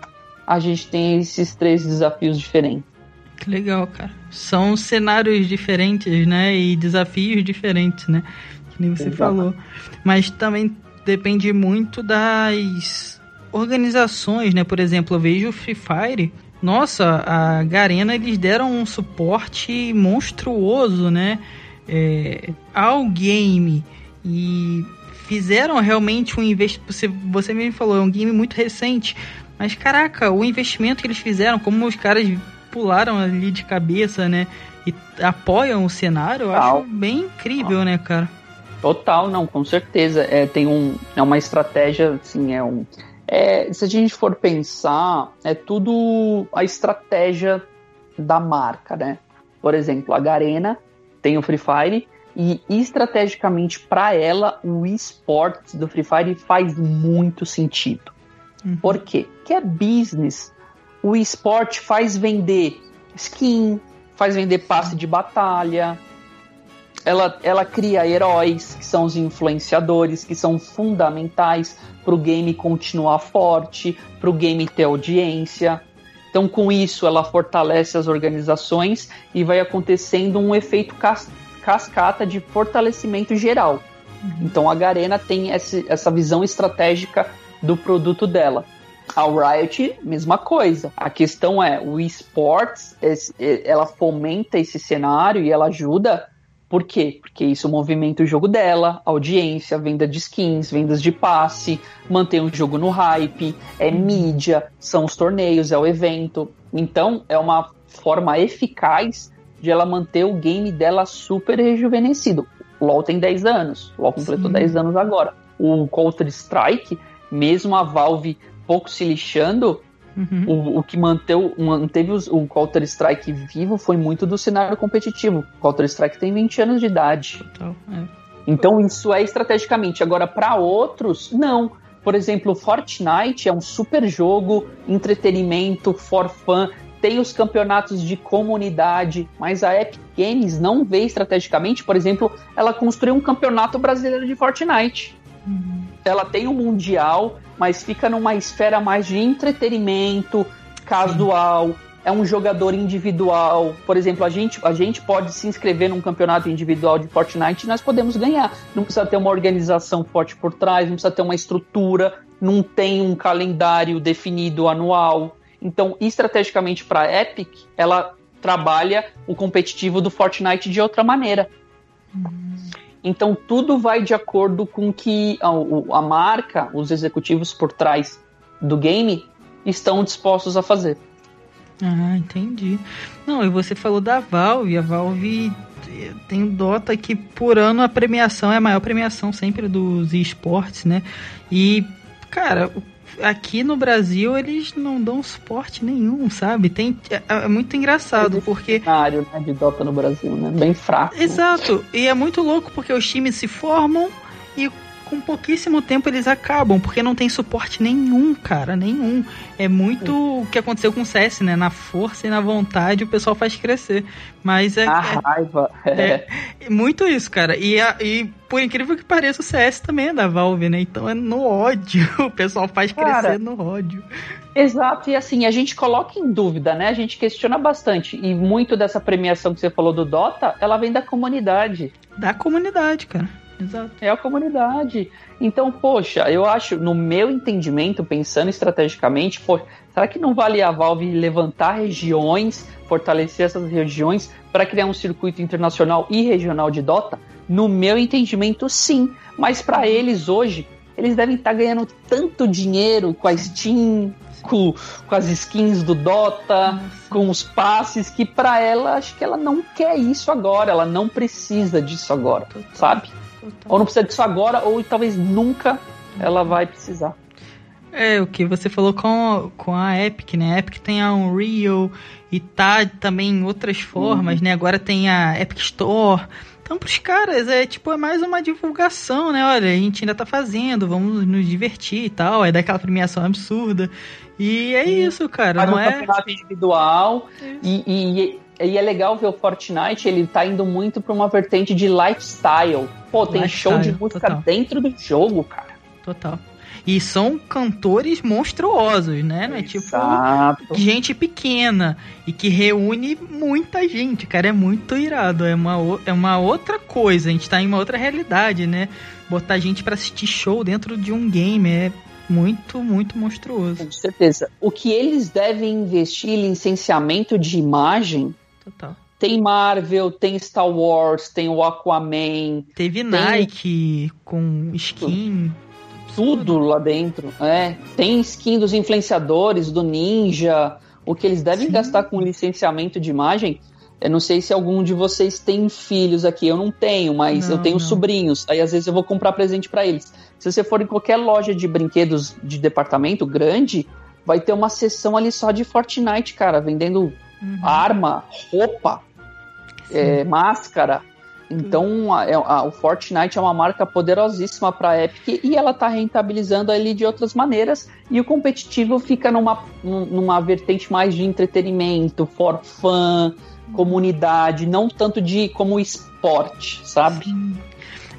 D: a gente tem esses três desafios diferentes.
B: Que legal, cara. São cenários diferentes, né? E desafios diferentes, né? Que nem você Exato. falou. Mas também depende muito das organizações, né? Por exemplo, eu vejo o Free Fire. Nossa, a Garena eles deram um suporte monstruoso, né? É, ao game e fizeram realmente um investimento. Você, você mesmo falou, é um game muito recente, mas caraca, o investimento que eles fizeram, como os caras pularam ali de cabeça, né? E apoiam o cenário, eu acho bem incrível, né, cara?
D: Total, não, com certeza. É, tem um, é uma estratégia, assim, é um. É, se a gente for pensar, é tudo a estratégia da marca, né? Por exemplo, a Garena tem o Free Fire e estrategicamente para ela o esportes do Free Fire faz muito sentido. Uhum. Por quê? Que é business. O esporte faz vender skin, faz vender passe de batalha. Ela, ela cria heróis, que são os influenciadores, que são fundamentais para o game continuar forte, para o game ter audiência. Então, com isso, ela fortalece as organizações e vai acontecendo um efeito cas cascata de fortalecimento geral. Uhum. Então, a Garena tem esse, essa visão estratégica do produto dela. A Riot, mesma coisa. A questão é, o esports, ela fomenta esse cenário e ela ajuda. Por quê? Porque isso movimenta o jogo dela, audiência, venda de skins, vendas de passe, mantém o jogo no hype, é mídia, são os torneios, é o evento. Então, é uma forma eficaz de ela manter o game dela super rejuvenescido. O LoL tem 10 anos, o LoL completou Sim. 10 anos agora. O Counter-Strike, mesmo a Valve pouco se lixando, uhum. o, o, que manteu, manteve os, o Counter-Strike vivo foi muito do cenário competitivo. O Counter-Strike tem 20 anos de idade. Total, é. Então isso é estrategicamente. Agora, para outros, não. Por exemplo, Fortnite é um super jogo, entretenimento, for fun, tem os campeonatos de comunidade, mas a Epic Games não vê estrategicamente, por exemplo, ela construiu um campeonato brasileiro de Fortnite. Uhum. Ela tem um mundial, mas fica numa esfera mais de entretenimento, casual. É um jogador individual. Por exemplo, a gente, a gente pode se inscrever num campeonato individual de Fortnite e nós podemos ganhar. Não precisa ter uma organização forte por trás, não precisa ter uma estrutura, não tem um calendário definido anual. Então, estrategicamente para a Epic, ela trabalha o competitivo do Fortnite de outra maneira. Hum. Então tudo vai de acordo com que a, a marca, os executivos por trás do game estão dispostos a fazer.
B: Ah, entendi. Não, e você falou da Valve, a Valve tem o Dota que por ano a premiação é a maior premiação sempre dos esportes, né? E, cara, aqui no Brasil eles não dão suporte nenhum, sabe? Tem, é, é muito engraçado, porque.
D: Cenário né, de Dota no Brasil, né? Bem fraco.
B: Exato. E é muito louco porque os times se formam e com pouquíssimo tempo eles acabam, porque não tem suporte nenhum, cara, nenhum. É muito o que aconteceu com o CS, né? Na força e na vontade o pessoal faz crescer. Mas é.
D: A é, raiva.
B: É, é, muito isso, cara. E, a, e por incrível que pareça, o CS também é da Valve, né? Então é no ódio. O pessoal faz crescer cara, no ódio.
D: Exato, e assim, a gente coloca em dúvida, né? A gente questiona bastante. E muito dessa premiação que você falou do Dota, ela vem da comunidade.
B: Da comunidade, cara. Exato.
D: É a comunidade. Então, poxa, eu acho, no meu entendimento, pensando estrategicamente, pô, será que não vale a Valve levantar regiões, fortalecer essas regiões para criar um circuito internacional e regional de Dota? No meu entendimento, sim. Mas para eles hoje, eles devem estar tá ganhando tanto dinheiro com a Steam, com, com as skins do Dota, com os passes, que para ela, acho que ela não quer isso agora, ela não precisa disso agora, sabe? Ou não precisa disso agora, ou talvez nunca ela vai precisar.
B: É, o que você falou com, com a Epic, né? A Epic tem a Unreal e tá também em outras formas, uhum. né? Agora tem a Epic Store. Então, pros caras, é tipo, é mais uma divulgação, né? Olha, a gente ainda tá fazendo, vamos nos divertir e tal. É daquela premiação absurda. E é isso, cara. Faz não um é...
D: campeonato individual. E, e, e é legal ver o Fortnite, ele tá indo muito pra uma vertente de lifestyle. Pô, tem lifestyle, show de música total. dentro do jogo, cara.
B: Total. E são cantores monstruosos, né? Não é tipo gente pequena e que reúne muita gente, cara. É muito irado. É uma, é uma outra coisa. A gente tá em uma outra realidade, né? Botar gente para assistir show dentro de um game é muito, muito monstruoso.
D: Com certeza. O que eles devem investir em licenciamento de imagem Total. Tem Marvel, tem Star Wars, tem o Aquaman.
B: Teve tem... Nike com skin.
D: Tudo lá dentro. É. Tem skin dos influenciadores, do Ninja. O que eles devem Sim. gastar com licenciamento de imagem. Eu não sei se algum de vocês tem filhos aqui. Eu não tenho, mas não, eu tenho não. sobrinhos. Aí às vezes eu vou comprar presente para eles. Se você for em qualquer loja de brinquedos de departamento grande, vai ter uma seção ali só de Fortnite, cara, vendendo uhum. arma, roupa, é, máscara. Então a, a, o Fortnite é uma marca poderosíssima para a Epic e ela está rentabilizando ali de outras maneiras. E o competitivo fica numa, numa vertente mais de entretenimento, for fun, comunidade, não tanto de como esporte, sabe?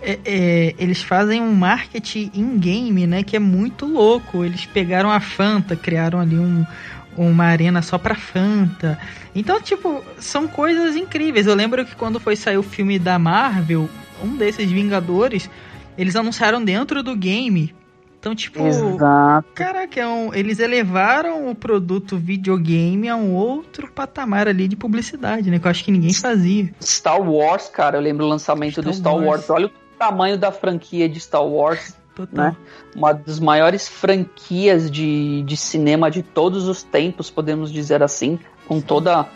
B: É, é, eles fazem um marketing in-game, né? Que é muito louco. Eles pegaram a Fanta, criaram ali um, uma arena só pra Fanta. Então, tipo, são coisas incríveis. Eu lembro que quando foi sair o filme da Marvel, um desses Vingadores, eles anunciaram dentro do game. Então, tipo,
D: Exato.
B: caraca, é um, eles elevaram o produto videogame a um outro patamar ali de publicidade, né? Que eu acho que ninguém fazia.
D: Star Wars, cara, eu lembro o lançamento Star do Star Wars. Wars. Olha o tamanho da franquia de Star Wars. Total. Né? Uma das maiores franquias de, de cinema de todos os tempos, podemos dizer assim, com toda a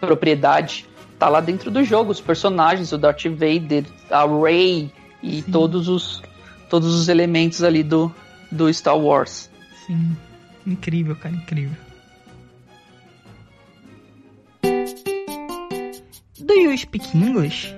D: propriedade. Tá lá dentro do jogo, os personagens, o Darth Vader, a Rey e todos os, todos os elementos ali do, do Star Wars.
B: Sim, incrível, cara, incrível. Do you speak English?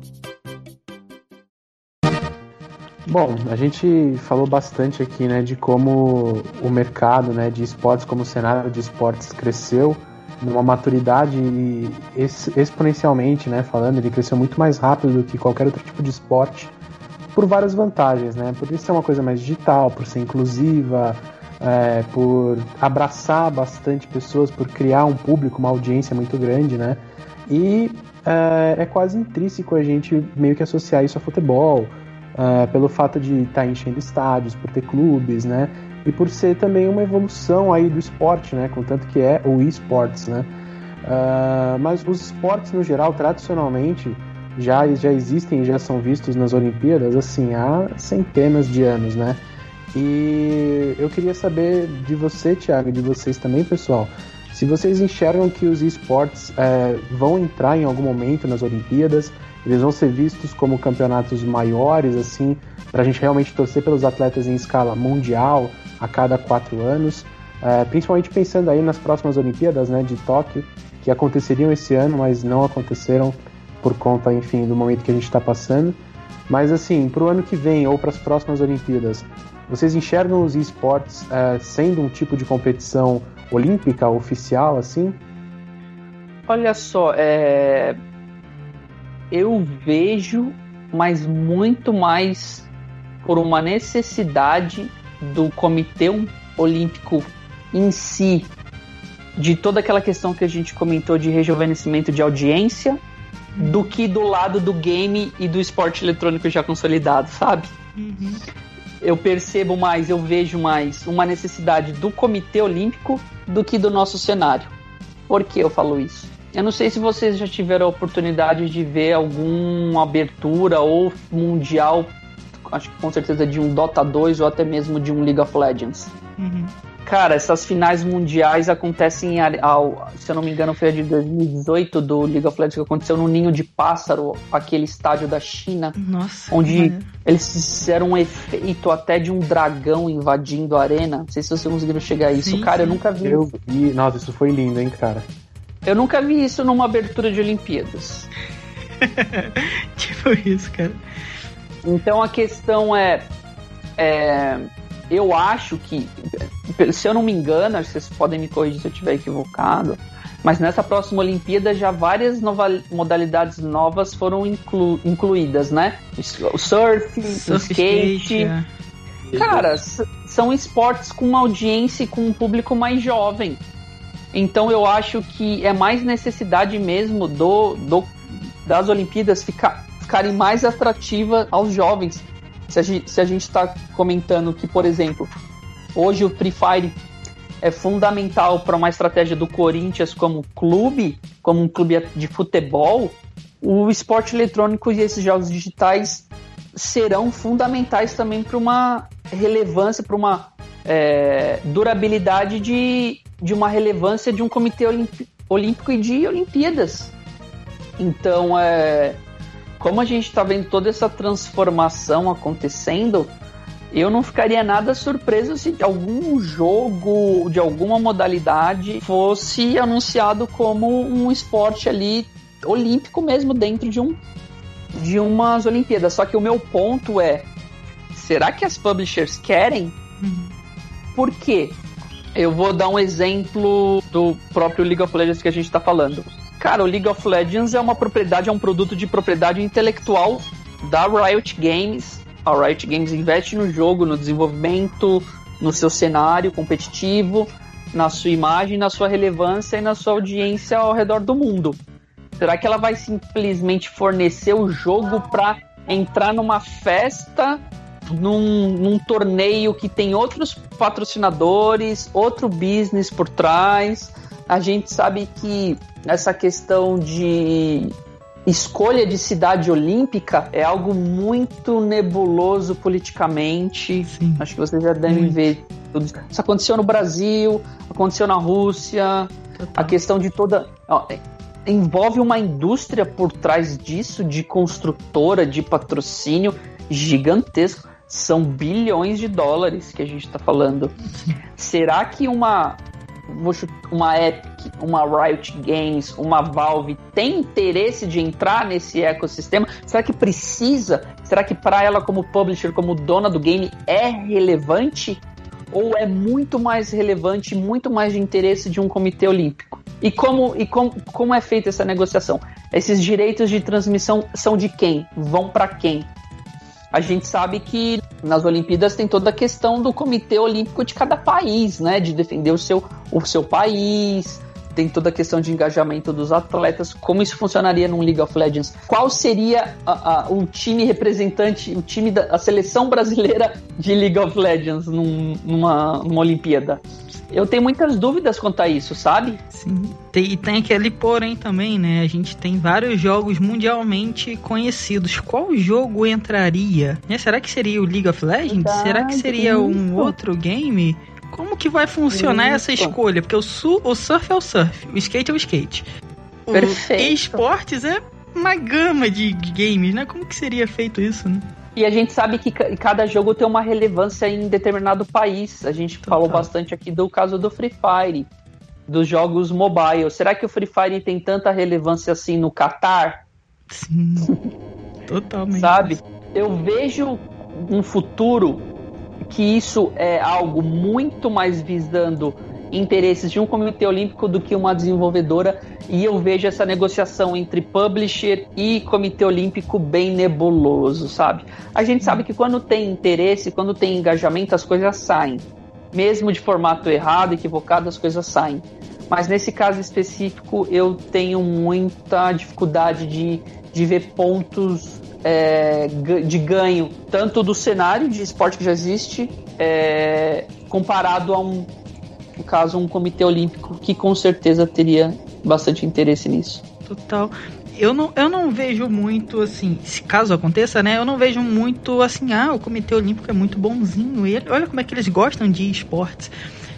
E: Bom, a gente falou bastante aqui, né, de como o mercado, né, de esportes, como o cenário de esportes cresceu numa maturidade exponencialmente, né, falando, ele cresceu muito mais rápido do que qualquer outro tipo de esporte, por várias vantagens, né, por isso ser uma coisa mais digital, por ser inclusiva, é, por abraçar bastante pessoas, por criar um público, uma audiência muito grande, né, e é, é quase intrínseco a gente meio que associar isso a futebol, uh, pelo fato de estar tá enchendo estádios, por ter clubes, né? E por ser também uma evolução aí do esporte, né? Contanto que é o esportes, né? Uh, mas os esportes no geral, tradicionalmente, já, já existem e já são vistos nas Olimpíadas assim há centenas de anos, né? E eu queria saber de você, Thiago, de vocês também, pessoal, se vocês enxergam que os esportes é, vão entrar em algum momento nas Olimpíadas, eles vão ser vistos como campeonatos maiores, assim, para a gente realmente torcer pelos atletas em escala mundial a cada quatro anos, é, principalmente pensando aí nas próximas Olimpíadas, né, de Tóquio, que aconteceriam esse ano, mas não aconteceram por conta, enfim, do momento que a gente está passando. Mas assim, para o ano que vem ou para as próximas Olimpíadas, vocês enxergam os esportes é, sendo um tipo de competição olímpica oficial, assim?
D: Olha só, é, eu vejo, mas muito mais por uma necessidade do Comitê Olímpico em si, de toda aquela questão que a gente comentou de rejuvenescimento de audiência, do que do lado do game e do esporte eletrônico já consolidado, sabe? Uhum. Eu percebo mais, eu vejo mais uma necessidade do Comitê Olímpico do que do nosso cenário. Por que eu falo isso? Eu não sei se vocês já tiveram a oportunidade de ver alguma abertura ou mundial, acho que com certeza de um Dota 2 ou até mesmo de um League of Legends. Uhum. Cara, essas finais mundiais acontecem, ao, se eu não me engano, foi a de 2018 do League of Legends que aconteceu no Ninho de Pássaro, aquele estádio da China.
B: Nossa.
D: Onde eles fizeram um efeito até de um dragão invadindo a arena. Não sei se vocês conseguiram chegar a isso. Sim, cara, sim. eu nunca vi.
E: Eu vi. Nossa, isso foi lindo, hein, cara.
D: Eu nunca vi isso numa abertura de Olimpíadas.
B: tipo isso, cara.
D: Então a questão é, é, Eu acho que, se eu não me engano, vocês podem me corrigir se eu estiver equivocado, mas nessa próxima Olimpíada já várias nova, modalidades novas foram inclu, incluídas, né? O surf, surf o skate. skate é. Cara, são esportes com uma audiência e com um público mais jovem. Então eu acho que é mais necessidade mesmo do, do das Olimpíadas ficar, ficarem mais atrativas aos jovens. Se a gente está comentando que, por exemplo, hoje o Free Fire é fundamental para uma estratégia do Corinthians como clube, como um clube de futebol, o esporte eletrônico e esses jogos digitais serão fundamentais também para uma relevância, para uma é, durabilidade de, de uma relevância de um comitê olímpico e de Olimpíadas. Então, é, como a gente está vendo toda essa transformação acontecendo, eu não ficaria nada surpreso se algum jogo de alguma modalidade fosse anunciado como um esporte ali olímpico mesmo dentro de um de umas Olimpíadas. Só que o meu ponto é, será que as publishers querem? Uhum. Por quê? Eu vou dar um exemplo do próprio League of Legends que a gente está falando. Cara, o League of Legends é uma propriedade, é um produto de propriedade intelectual da Riot Games. A Riot Games investe no jogo, no desenvolvimento, no seu cenário competitivo, na sua imagem, na sua relevância e na sua audiência ao redor do mundo. Será que ela vai simplesmente fornecer o jogo para entrar numa festa, num, num torneio que tem outros patrocinadores, outro business por trás? A gente sabe que essa questão de escolha de cidade olímpica é algo muito nebuloso politicamente. Sim. Acho que vocês já devem muito. ver tudo isso. Isso aconteceu no Brasil, aconteceu na Rússia. Total. A questão de toda envolve uma indústria por trás disso, de construtora, de patrocínio gigantesco. São bilhões de dólares que a gente está falando. Será que uma, uma Epic, uma Riot Games, uma Valve tem interesse de entrar nesse ecossistema? Será que precisa? Será que para ela, como publisher, como dona do game, é relevante? Ou é muito mais relevante, muito mais de interesse de um comitê olímpico? E como, e como, como é feita essa negociação? Esses direitos de transmissão são de quem? Vão para quem? A gente sabe que nas Olimpíadas tem toda a questão do Comitê Olímpico de cada país, né? De defender o seu, o seu país, tem toda a questão de engajamento dos atletas, como isso funcionaria num League of Legends. Qual seria a, a, o time representante, o time da seleção brasileira de League of Legends num, numa, numa Olimpíada? Eu tenho muitas dúvidas quanto a isso, sabe?
B: Sim. E tem aquele porém também, né? A gente tem vários jogos mundialmente conhecidos. Qual jogo entraria? Né? Será que seria o League of Legends? Verdade, Será que seria um outro game? Como que vai funcionar isso. essa escolha? Porque o, su o surf é o surf, o skate é o skate. O Perfeito. esportes é uma gama de games, né? Como que seria feito isso, né?
D: E a gente sabe que cada jogo tem uma relevância em determinado país. A gente Total. falou bastante aqui do caso do Free Fire, dos jogos mobile. Será que o Free Fire tem tanta relevância assim no Qatar?
B: Sim. Totalmente.
D: Sabe? Eu vejo um futuro que isso é algo muito mais visando interesses de um comitê olímpico do que uma desenvolvedora e eu vejo essa negociação entre publisher e comitê olímpico bem nebuloso, sabe? A gente sabe que quando tem interesse, quando tem engajamento, as coisas saem. Mesmo de formato errado, equivocado, as coisas saem. Mas nesse caso específico, eu tenho muita dificuldade de, de ver pontos é, de ganho, tanto do cenário de esporte que já existe, é, comparado a um, no caso, um comitê olímpico que com certeza teria bastante interesse nisso.
B: Total. Eu não, eu não vejo muito assim, se caso aconteça, né? Eu não vejo muito assim, ah, o Comitê Olímpico é muito bonzinho. E olha como é que eles gostam de esportes.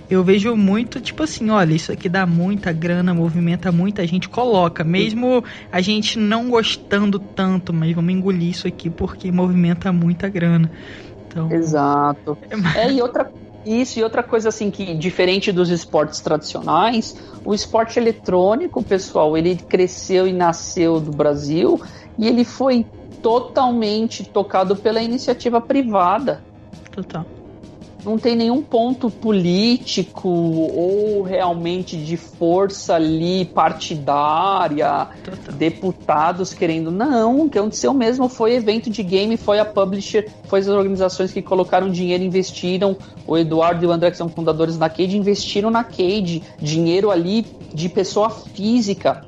B: Eu vejo muito, tipo assim, olha, isso aqui dá muita grana, movimenta muita gente, coloca. Mesmo a gente não gostando tanto, mas vamos engolir isso aqui porque movimenta muita grana. Então...
D: Exato. É, é e outra isso, e outra coisa assim que, diferente dos esportes tradicionais, o esporte eletrônico, pessoal, ele cresceu e nasceu do Brasil e ele foi totalmente tocado pela iniciativa privada.
B: Total
D: não tem nenhum ponto político ou realmente de força ali partidária, deputados querendo. Não, o que aconteceu mesmo foi evento de game, foi a publisher, foi as organizações que colocaram dinheiro, investiram. O Eduardo e o André, que são fundadores da Cade, investiram na Cade, dinheiro ali de pessoa física.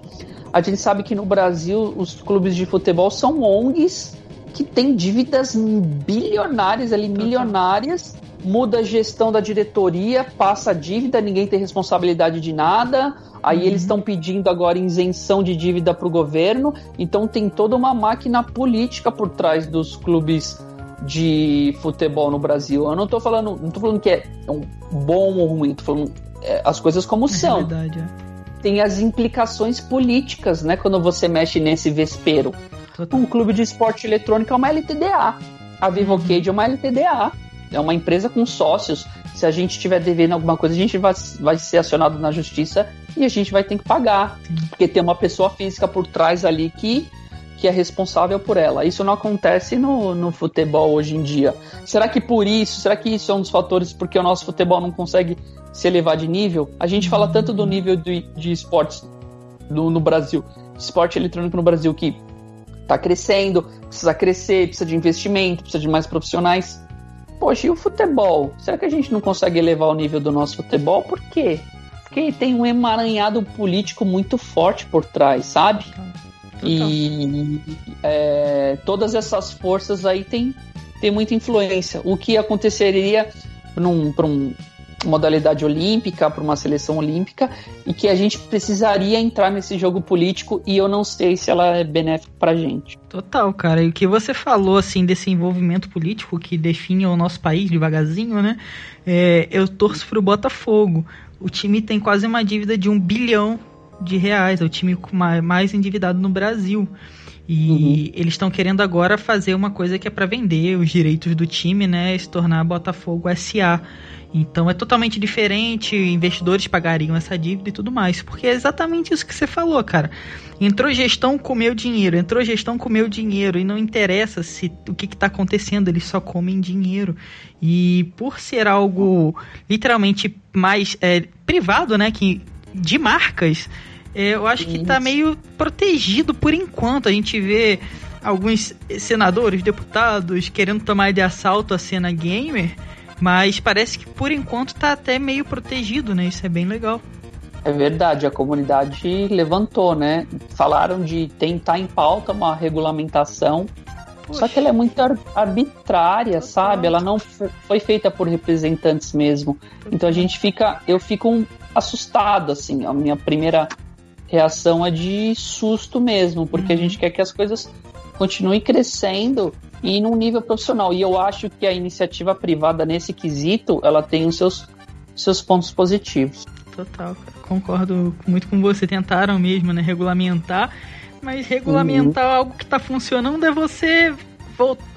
D: A gente sabe que no Brasil os clubes de futebol são ONGs que têm dívidas bilionárias ali, milionárias muda a gestão da diretoria, passa a dívida, ninguém tem responsabilidade de nada. Aí
B: Uhum.
D: eles estão pedindo agora isenção de dívida para o governo. Então tem toda uma máquina política por trás dos clubes de futebol no Brasil. Eu não tô falando, não tô falando que é um bom ou ruim, tô falando é, as coisas como
B: É
D: são.
B: verdade, é.
D: Tem as implicações políticas, né? Quando você mexe nesse vespeiro.
B: Total.
D: Um clube de esporte eletrônico é uma LTDA. A Vivocade é uma LTDA. É uma empresa com sócios. Se a gente tiver devendo alguma coisa, a gente vai, vai ser acionado na justiça e a gente vai ter que pagar. Porque tem uma pessoa física por trás ali que, que é responsável por ela. Isso não acontece no, no futebol hoje em dia. Será que por isso, será que isso é um dos fatores porque o nosso futebol não consegue se elevar de nível? A gente fala tanto do nível de, de esportes no, no Brasil, esporte eletrônico no Brasil, que tá crescendo, precisa crescer, precisa de investimento, precisa de mais profissionais. Poxa, e o futebol? Será que a gente não consegue elevar o nível do nosso futebol? Por quê? Porque tem um emaranhado político muito forte por trás, sabe? E é, todas essas forças aí têm tem muita influência. O que aconteceria para pra um modalidade olímpica, para uma seleção olímpica, e que a gente precisaria entrar nesse jogo político e eu não sei se ela é benéfica pra gente.
B: Total, cara. E o que você falou, assim, desse envolvimento político que define o nosso país devagarzinho, né? É, eu torço pro Botafogo. O time tem quase uma dívida de um bilhão de reais. É o time mais endividado no Brasil. E eles estão querendo agora fazer uma coisa que é para vender os direitos do time, né? E se tornar Botafogo SA. Então é totalmente diferente, investidores pagariam essa dívida e tudo mais. Porque é exatamente isso que você falou, cara. Entrou gestão, comeu dinheiro. Entrou gestão, comeu dinheiro. E não interessa se o que está acontecendo, eles só comem dinheiro. E por ser algo literalmente mais é, privado, né? Que, de marcas, é, eu acho que tá
D: Isso.
B: meio protegido por enquanto. A gente vê alguns senadores, deputados querendo tomar de assalto a cena gamer. Mas parece que por enquanto tá até meio protegido, né? Isso é bem legal.
D: É verdade, a comunidade levantou, né? Falaram de tentar em pauta uma regulamentação, só que ela é muito ar- arbitrária, sabe? Ela não foi feita por representantes mesmo. Então a gente fica, eu fico um- assustado, assim. A minha primeira reação é de susto mesmo, porque a gente quer que as coisas continuem crescendo e num nível profissional. E eu acho que a iniciativa privada nesse quesito, ela tem os seus, seus pontos positivos.
B: Total. Concordo muito com você. Tentaram mesmo, né? Regulamentar. Mas regulamentar algo que tá funcionando é você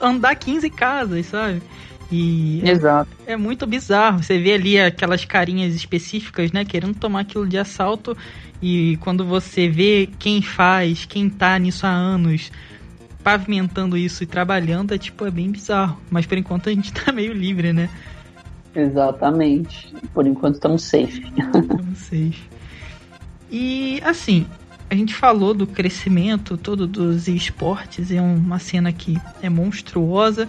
B: andar 15 casas, sabe? E é,
D: Exato.
B: é muito bizarro. Você vê ali aquelas carinhas específicas, né? Querendo tomar aquilo de assalto. E quando você vê quem faz, quem tá nisso há anos, pavimentando isso e trabalhando, é tipo, é bem bizarro. Mas por enquanto a gente tá meio livre, né?
D: Exatamente. Por enquanto estamos safe.
B: Não sei. E assim, a gente falou do crescimento todo dos esportes, é uma cena que é monstruosa.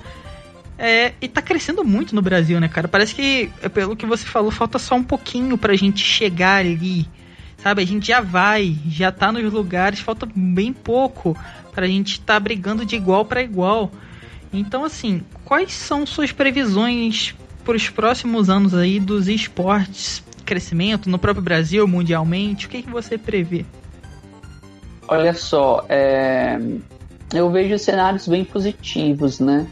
B: É, e tá crescendo muito no Brasil, né, cara? Parece que, é pelo que você falou, falta só um pouquinho pra gente chegar ali. Sabe? A gente já vai, já tá nos lugares, falta bem pouco pra gente tá brigando de igual para igual. Então, assim, quais são suas previsões para os próximos anos aí dos esportes? Crescimento no próprio Brasil, mundialmente? O que, que você prevê?
D: Olha só, é, eu vejo cenários bem positivos, né?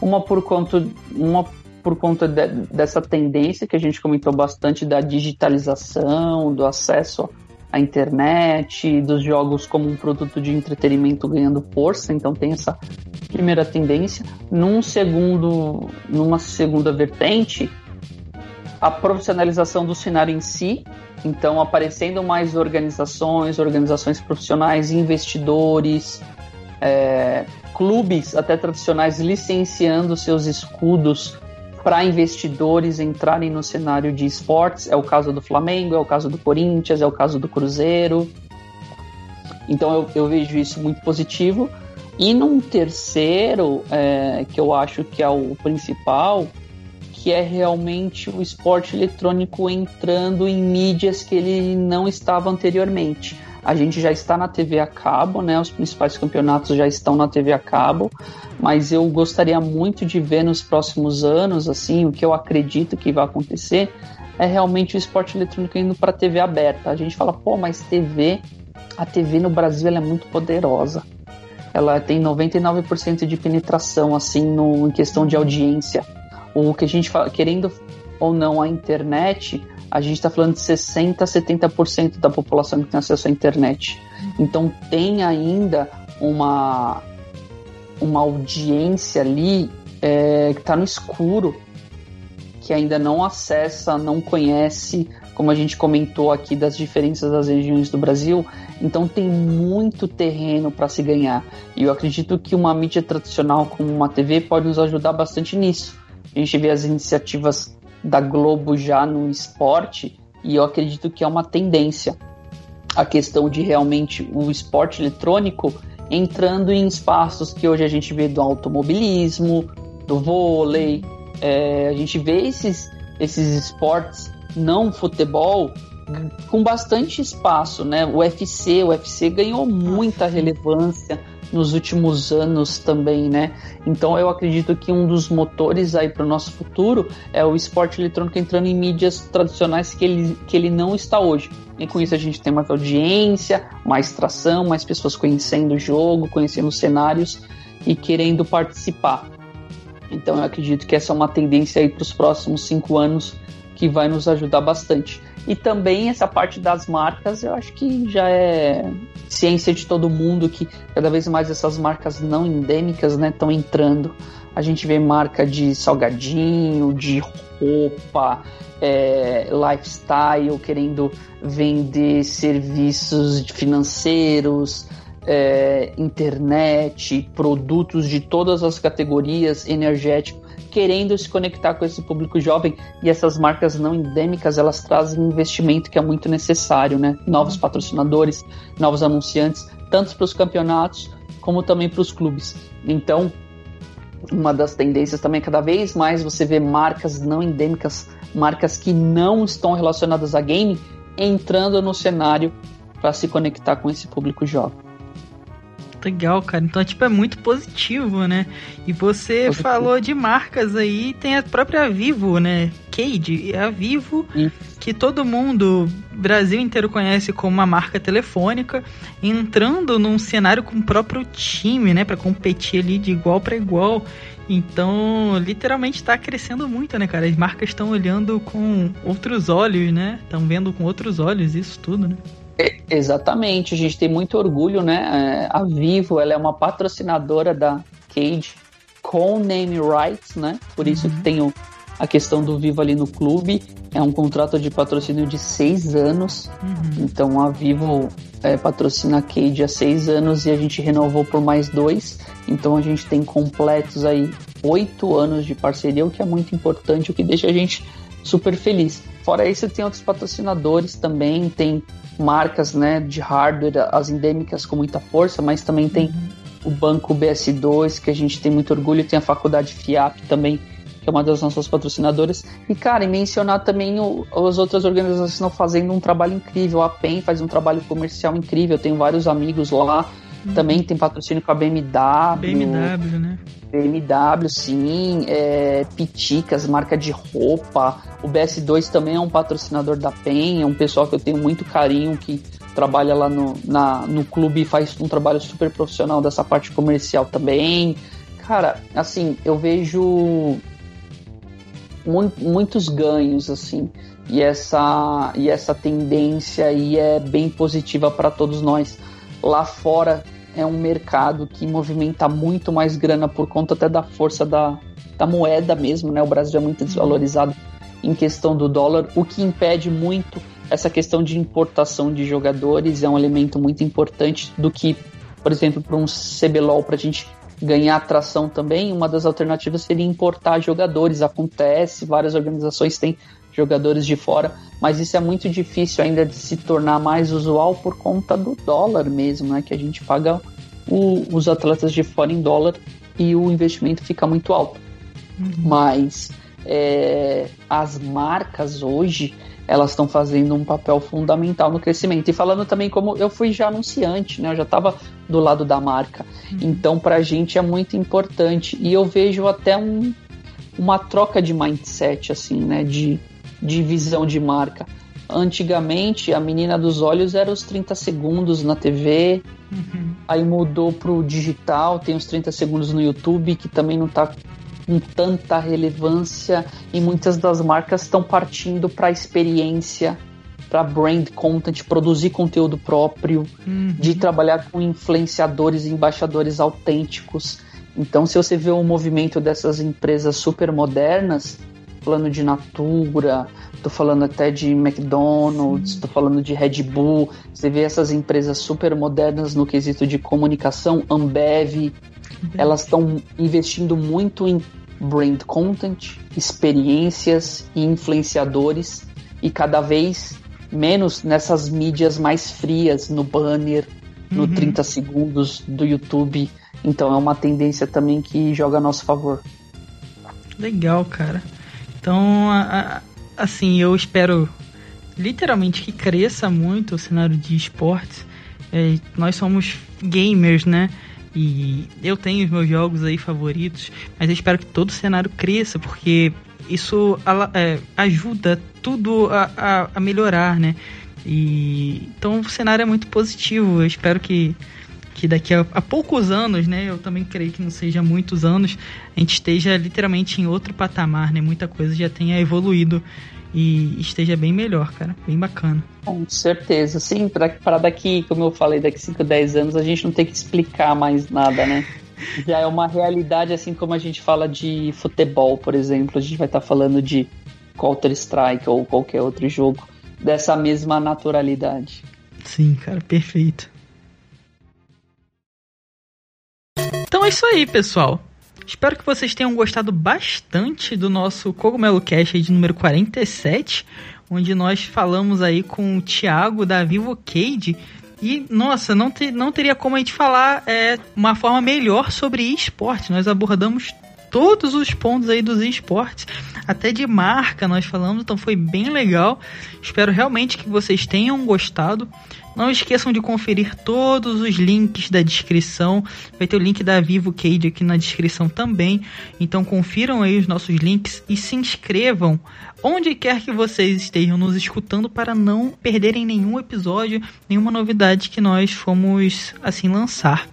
D: Uma por conta, uma por conta de- dessa tendência que a gente comentou bastante da digitalização, do acesso à internet, dos jogos como um produto de entretenimento ganhando força, então tem essa primeira tendência. Num segundo, numa segunda vertente, a profissionalização do cenário em si, então aparecendo mais organizações, organizações profissionais, investidores, é, clubes até tradicionais licenciando seus escudos para investidores entrarem no cenário de esportes. É o caso do Flamengo, é o caso do Corinthians, é o caso do Cruzeiro. Então eu, eu vejo isso muito positivo. E num terceiro, é, que eu acho que é o principal, que é realmente o esporte eletrônico entrando em mídias que ele não estava anteriormente. A gente já está na TV a cabo, né? Os principais campeonatos já estão na TV a cabo, mas eu gostaria muito de ver nos próximos anos, assim, o que eu acredito que vai acontecer é realmente o esporte eletrônico indo para TV aberta. A gente fala, pô, mas TV, a TV no Brasil é muito poderosa. Ela tem 99% de penetração, assim, no, em questão de audiência. O que a gente fala, querendo ou não a internet, a gente está falando de 60% a 70% da população que tem acesso à internet. Então tem ainda uma, uma audiência ali é, que está no escuro que ainda não acessa, não conhece, como a gente comentou aqui das diferenças das regiões do Brasil. Então tem muito terreno para se ganhar. E eu acredito que uma mídia tradicional como uma TV pode nos ajudar bastante nisso. A gente vê as iniciativas da Globo já no esporte e eu acredito que é uma tendência a questão de realmente o esporte eletrônico entrando em espaços que hoje a gente vê do automobilismo, do vôlei, é, a gente vê esses, esses esportes não futebol com bastante espaço, né? O UFC, o UFC ganhou muita relevância nos últimos anos também, né? Então eu acredito que um dos motores aí para o nosso futuro é o esporte eletrônico entrando em mídias tradicionais que ele, que ele não está hoje. E com isso a gente tem mais audiência, mais tração, mais pessoas conhecendo o jogo, conhecendo os cenários e querendo participar. Então eu acredito que essa é uma tendência aí para os próximos cinco anos que vai nos ajudar bastante. E também essa parte das marcas, eu acho que já é ciência de todo mundo que cada vez mais essas marcas não endêmicas estão né, entrando. A gente vê marca de salgadinho, de roupa, é, lifestyle, querendo vender serviços financeiros, é, internet, produtos de todas as categorias, energético, querendo se conectar com esse público jovem e essas marcas não endêmicas elas trazem investimento que é muito necessário, né? Novos patrocinadores, novos anunciantes, tanto para os campeonatos como também para os clubes. Então, uma das tendências também é cada vez mais você vê marcas não endêmicas, marcas que não estão relacionadas a game, entrando no cenário para se conectar com esse público jovem.
B: Legal, cara. Então, tipo, é muito positivo, né? E você positivo. falou de marcas aí, tem a própria Vivo, né? Cade, é a Vivo, que todo mundo, Brasil inteiro conhece como uma marca telefônica, entrando num cenário com o próprio time, né? para competir ali de igual para igual. Então, literalmente está crescendo muito, né, cara? As marcas estão olhando com outros olhos, né? Estão vendo com outros olhos isso tudo, né?
D: É, exatamente, a gente tem muito orgulho, né? É, a Vivo, ela é uma patrocinadora da Cage com name rights, né? Por isso uhum. que tem o, a questão do Vivo ali no clube. É um contrato de patrocínio de seis anos. Uhum. Então a Vivo é, patrocina a Cage há seis anos e a gente renovou por mais dois. Então a gente tem completos aí oito anos de parceria, o que é muito importante, o que deixa a gente super feliz. Fora isso, tem outros patrocinadores também, tem marcas né, de hardware, as endêmicas com muita força, mas também tem o banco BS2, que a gente tem muito orgulho, tem a faculdade FIAP também, que é uma das nossas patrocinadoras. E, cara, e mencionar também o, as outras organizações que estão fazendo um trabalho incrível. A PEN faz um trabalho comercial incrível, eu tenho vários amigos lá. Uhum. Também tem patrocínio com a BMW.
B: BMW, né?
D: BMW, sim. É, Piticas, marca de roupa. O BS2 também é um patrocinador da PEN. É um pessoal que eu tenho muito carinho que trabalha lá no, na, no clube e faz um trabalho super profissional dessa parte comercial também. Cara, assim, eu vejo muitos ganhos, assim. E essa, e essa tendência aí é bem positiva para todos nós. Lá fora é um mercado que movimenta muito mais grana por conta até da força da, da moeda mesmo, né? O Brasil é muito desvalorizado em questão do dólar, o que impede muito essa questão de importação de jogadores, é um elemento muito importante do que, por exemplo, para um CBLOL, para a gente ganhar atração também, uma das alternativas seria importar jogadores. Acontece, várias organizações têm jogadores de fora, mas isso é muito difícil ainda de se tornar mais usual por conta do dólar mesmo, né? Que a gente paga o, os atletas de fora em dólar e o investimento fica muito alto. Uhum. Mas é, as marcas hoje elas estão fazendo um papel fundamental no crescimento. E falando também como eu fui já anunciante, né? Eu já estava do lado da marca. Uhum. Então, para a gente é muito importante. E eu vejo até um, uma troca de mindset, assim, né? De, de visão de marca. Antigamente, a menina dos olhos era os 30 segundos na TV, uhum. aí mudou pro digital, tem os 30 segundos no YouTube, que também não está com tanta relevância, e muitas das marcas estão partindo para a experiência, para brand content, produzir conteúdo próprio, uhum. de trabalhar com influenciadores e embaixadores autênticos. Então, se você vê o movimento dessas empresas super modernas, falando de Natura, tô falando até de McDonald's, tô falando de Red Bull. Você vê essas empresas super modernas no quesito de comunicação, Ambev, elas estão investindo muito em brand content, experiências e influenciadores e cada vez menos nessas mídias mais frias, no banner, no uhum. 30 segundos do YouTube. Então é uma tendência também que joga a nosso favor.
B: Legal, cara. Então, a, a, assim, eu espero literalmente que cresça muito o cenário de esportes. É, nós somos gamers, né? E eu tenho os meus jogos aí favoritos, mas eu espero que todo o cenário cresça, porque isso é, ajuda tudo a, a, a, melhorar, né? E, então o cenário é muito positivo. Eu espero que que daqui a, a, poucos anos, né, eu também creio que não seja muitos anos, a gente esteja literalmente em outro patamar, né? Muita coisa já tenha evoluído e esteja bem melhor, cara. Bem bacana.
D: Com certeza. Sim, para daqui, como eu falei, daqui 5, 10 anos, a gente não tem que explicar mais nada, né? Já é uma realidade, assim como a gente fala de futebol, por exemplo. A gente vai estar tá falando de Counter-Strike ou qualquer outro jogo dessa mesma naturalidade.
B: Sim, cara, perfeito. Então é isso aí, pessoal. Espero que vocês tenham gostado bastante do nosso Cogumelo Cash de número 47, onde nós falamos aí com o Thiago da Vivo Cade. E, nossa, não, te, não teria como a gente falar é, uma forma melhor sobre esporte. Nós abordamos todos os pontos aí dos esportes, até de marca nós falamos, então foi bem legal. Espero realmente que vocês tenham gostado. Não esqueçam de conferir todos os links da descrição. Vai ter o link da Vivo Cade aqui na descrição também. Então confiram aí os nossos links e se inscrevam onde quer que vocês estejam nos escutando para não perderem nenhum episódio, nenhuma novidade que nós fomos assim lançar.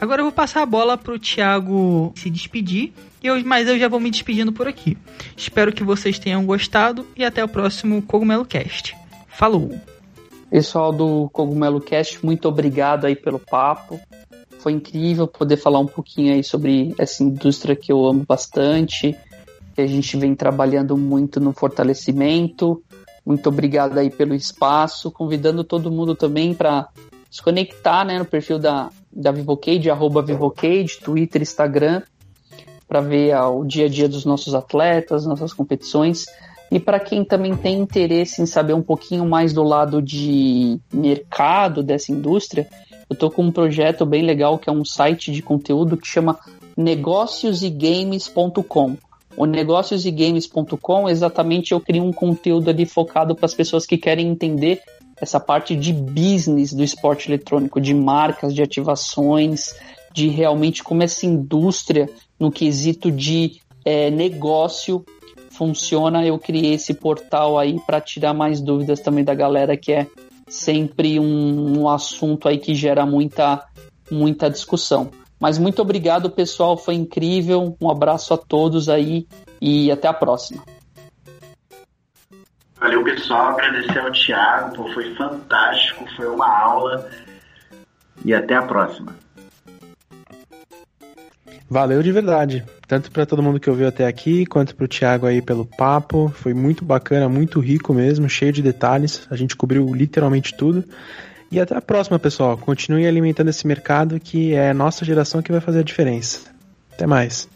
B: Agora eu vou passar a bola para o Thiago se despedir, eu, mas eu já vou me despedindo por aqui. Espero que vocês tenham gostado e até o próximo Cogumelo Cast. Falou!
D: Pessoal do Cogumelo Cast, muito obrigado aí pelo papo. Foi incrível poder falar um pouquinho aí sobre essa indústria que eu amo bastante, que a gente vem trabalhando muito no fortalecimento. Muito obrigado aí pelo espaço, convidando todo mundo também para se conectar né, no perfil da, da Vivocade, arroba Vivocade, Twitter, Instagram, para ver o dia a dia dos nossos atletas, nossas competições. E para quem também tem interesse em saber um pouquinho mais do lado de mercado dessa indústria, eu estou com um projeto bem legal que é um site de conteúdo que chama negóciosegames.com. O negóciosegames.com, exatamente, eu crio um conteúdo ali focado para as pessoas que querem entender essa parte de business do esporte eletrônico, de marcas, de ativações, de realmente como essa indústria, no quesito de é, negócio, funciona, eu criei esse portal aí para tirar mais dúvidas também da galera, que é sempre um, um assunto aí que gera muita, muita discussão. Mas muito obrigado, pessoal, foi incrível. Um abraço a todos aí e até a próxima.
C: Valeu, pessoal. Agradecer ao Thiago, foi fantástico, foi uma aula. E até a próxima.
E: Valeu de verdade. Tanto para todo mundo que ouviu até aqui, quanto para o Thiago aí pelo papo. Foi muito bacana, muito rico mesmo, cheio de detalhes. A gente cobriu literalmente tudo. E até a próxima, pessoal. Continue alimentando esse mercado que é a nossa geração que vai fazer a diferença. Até mais.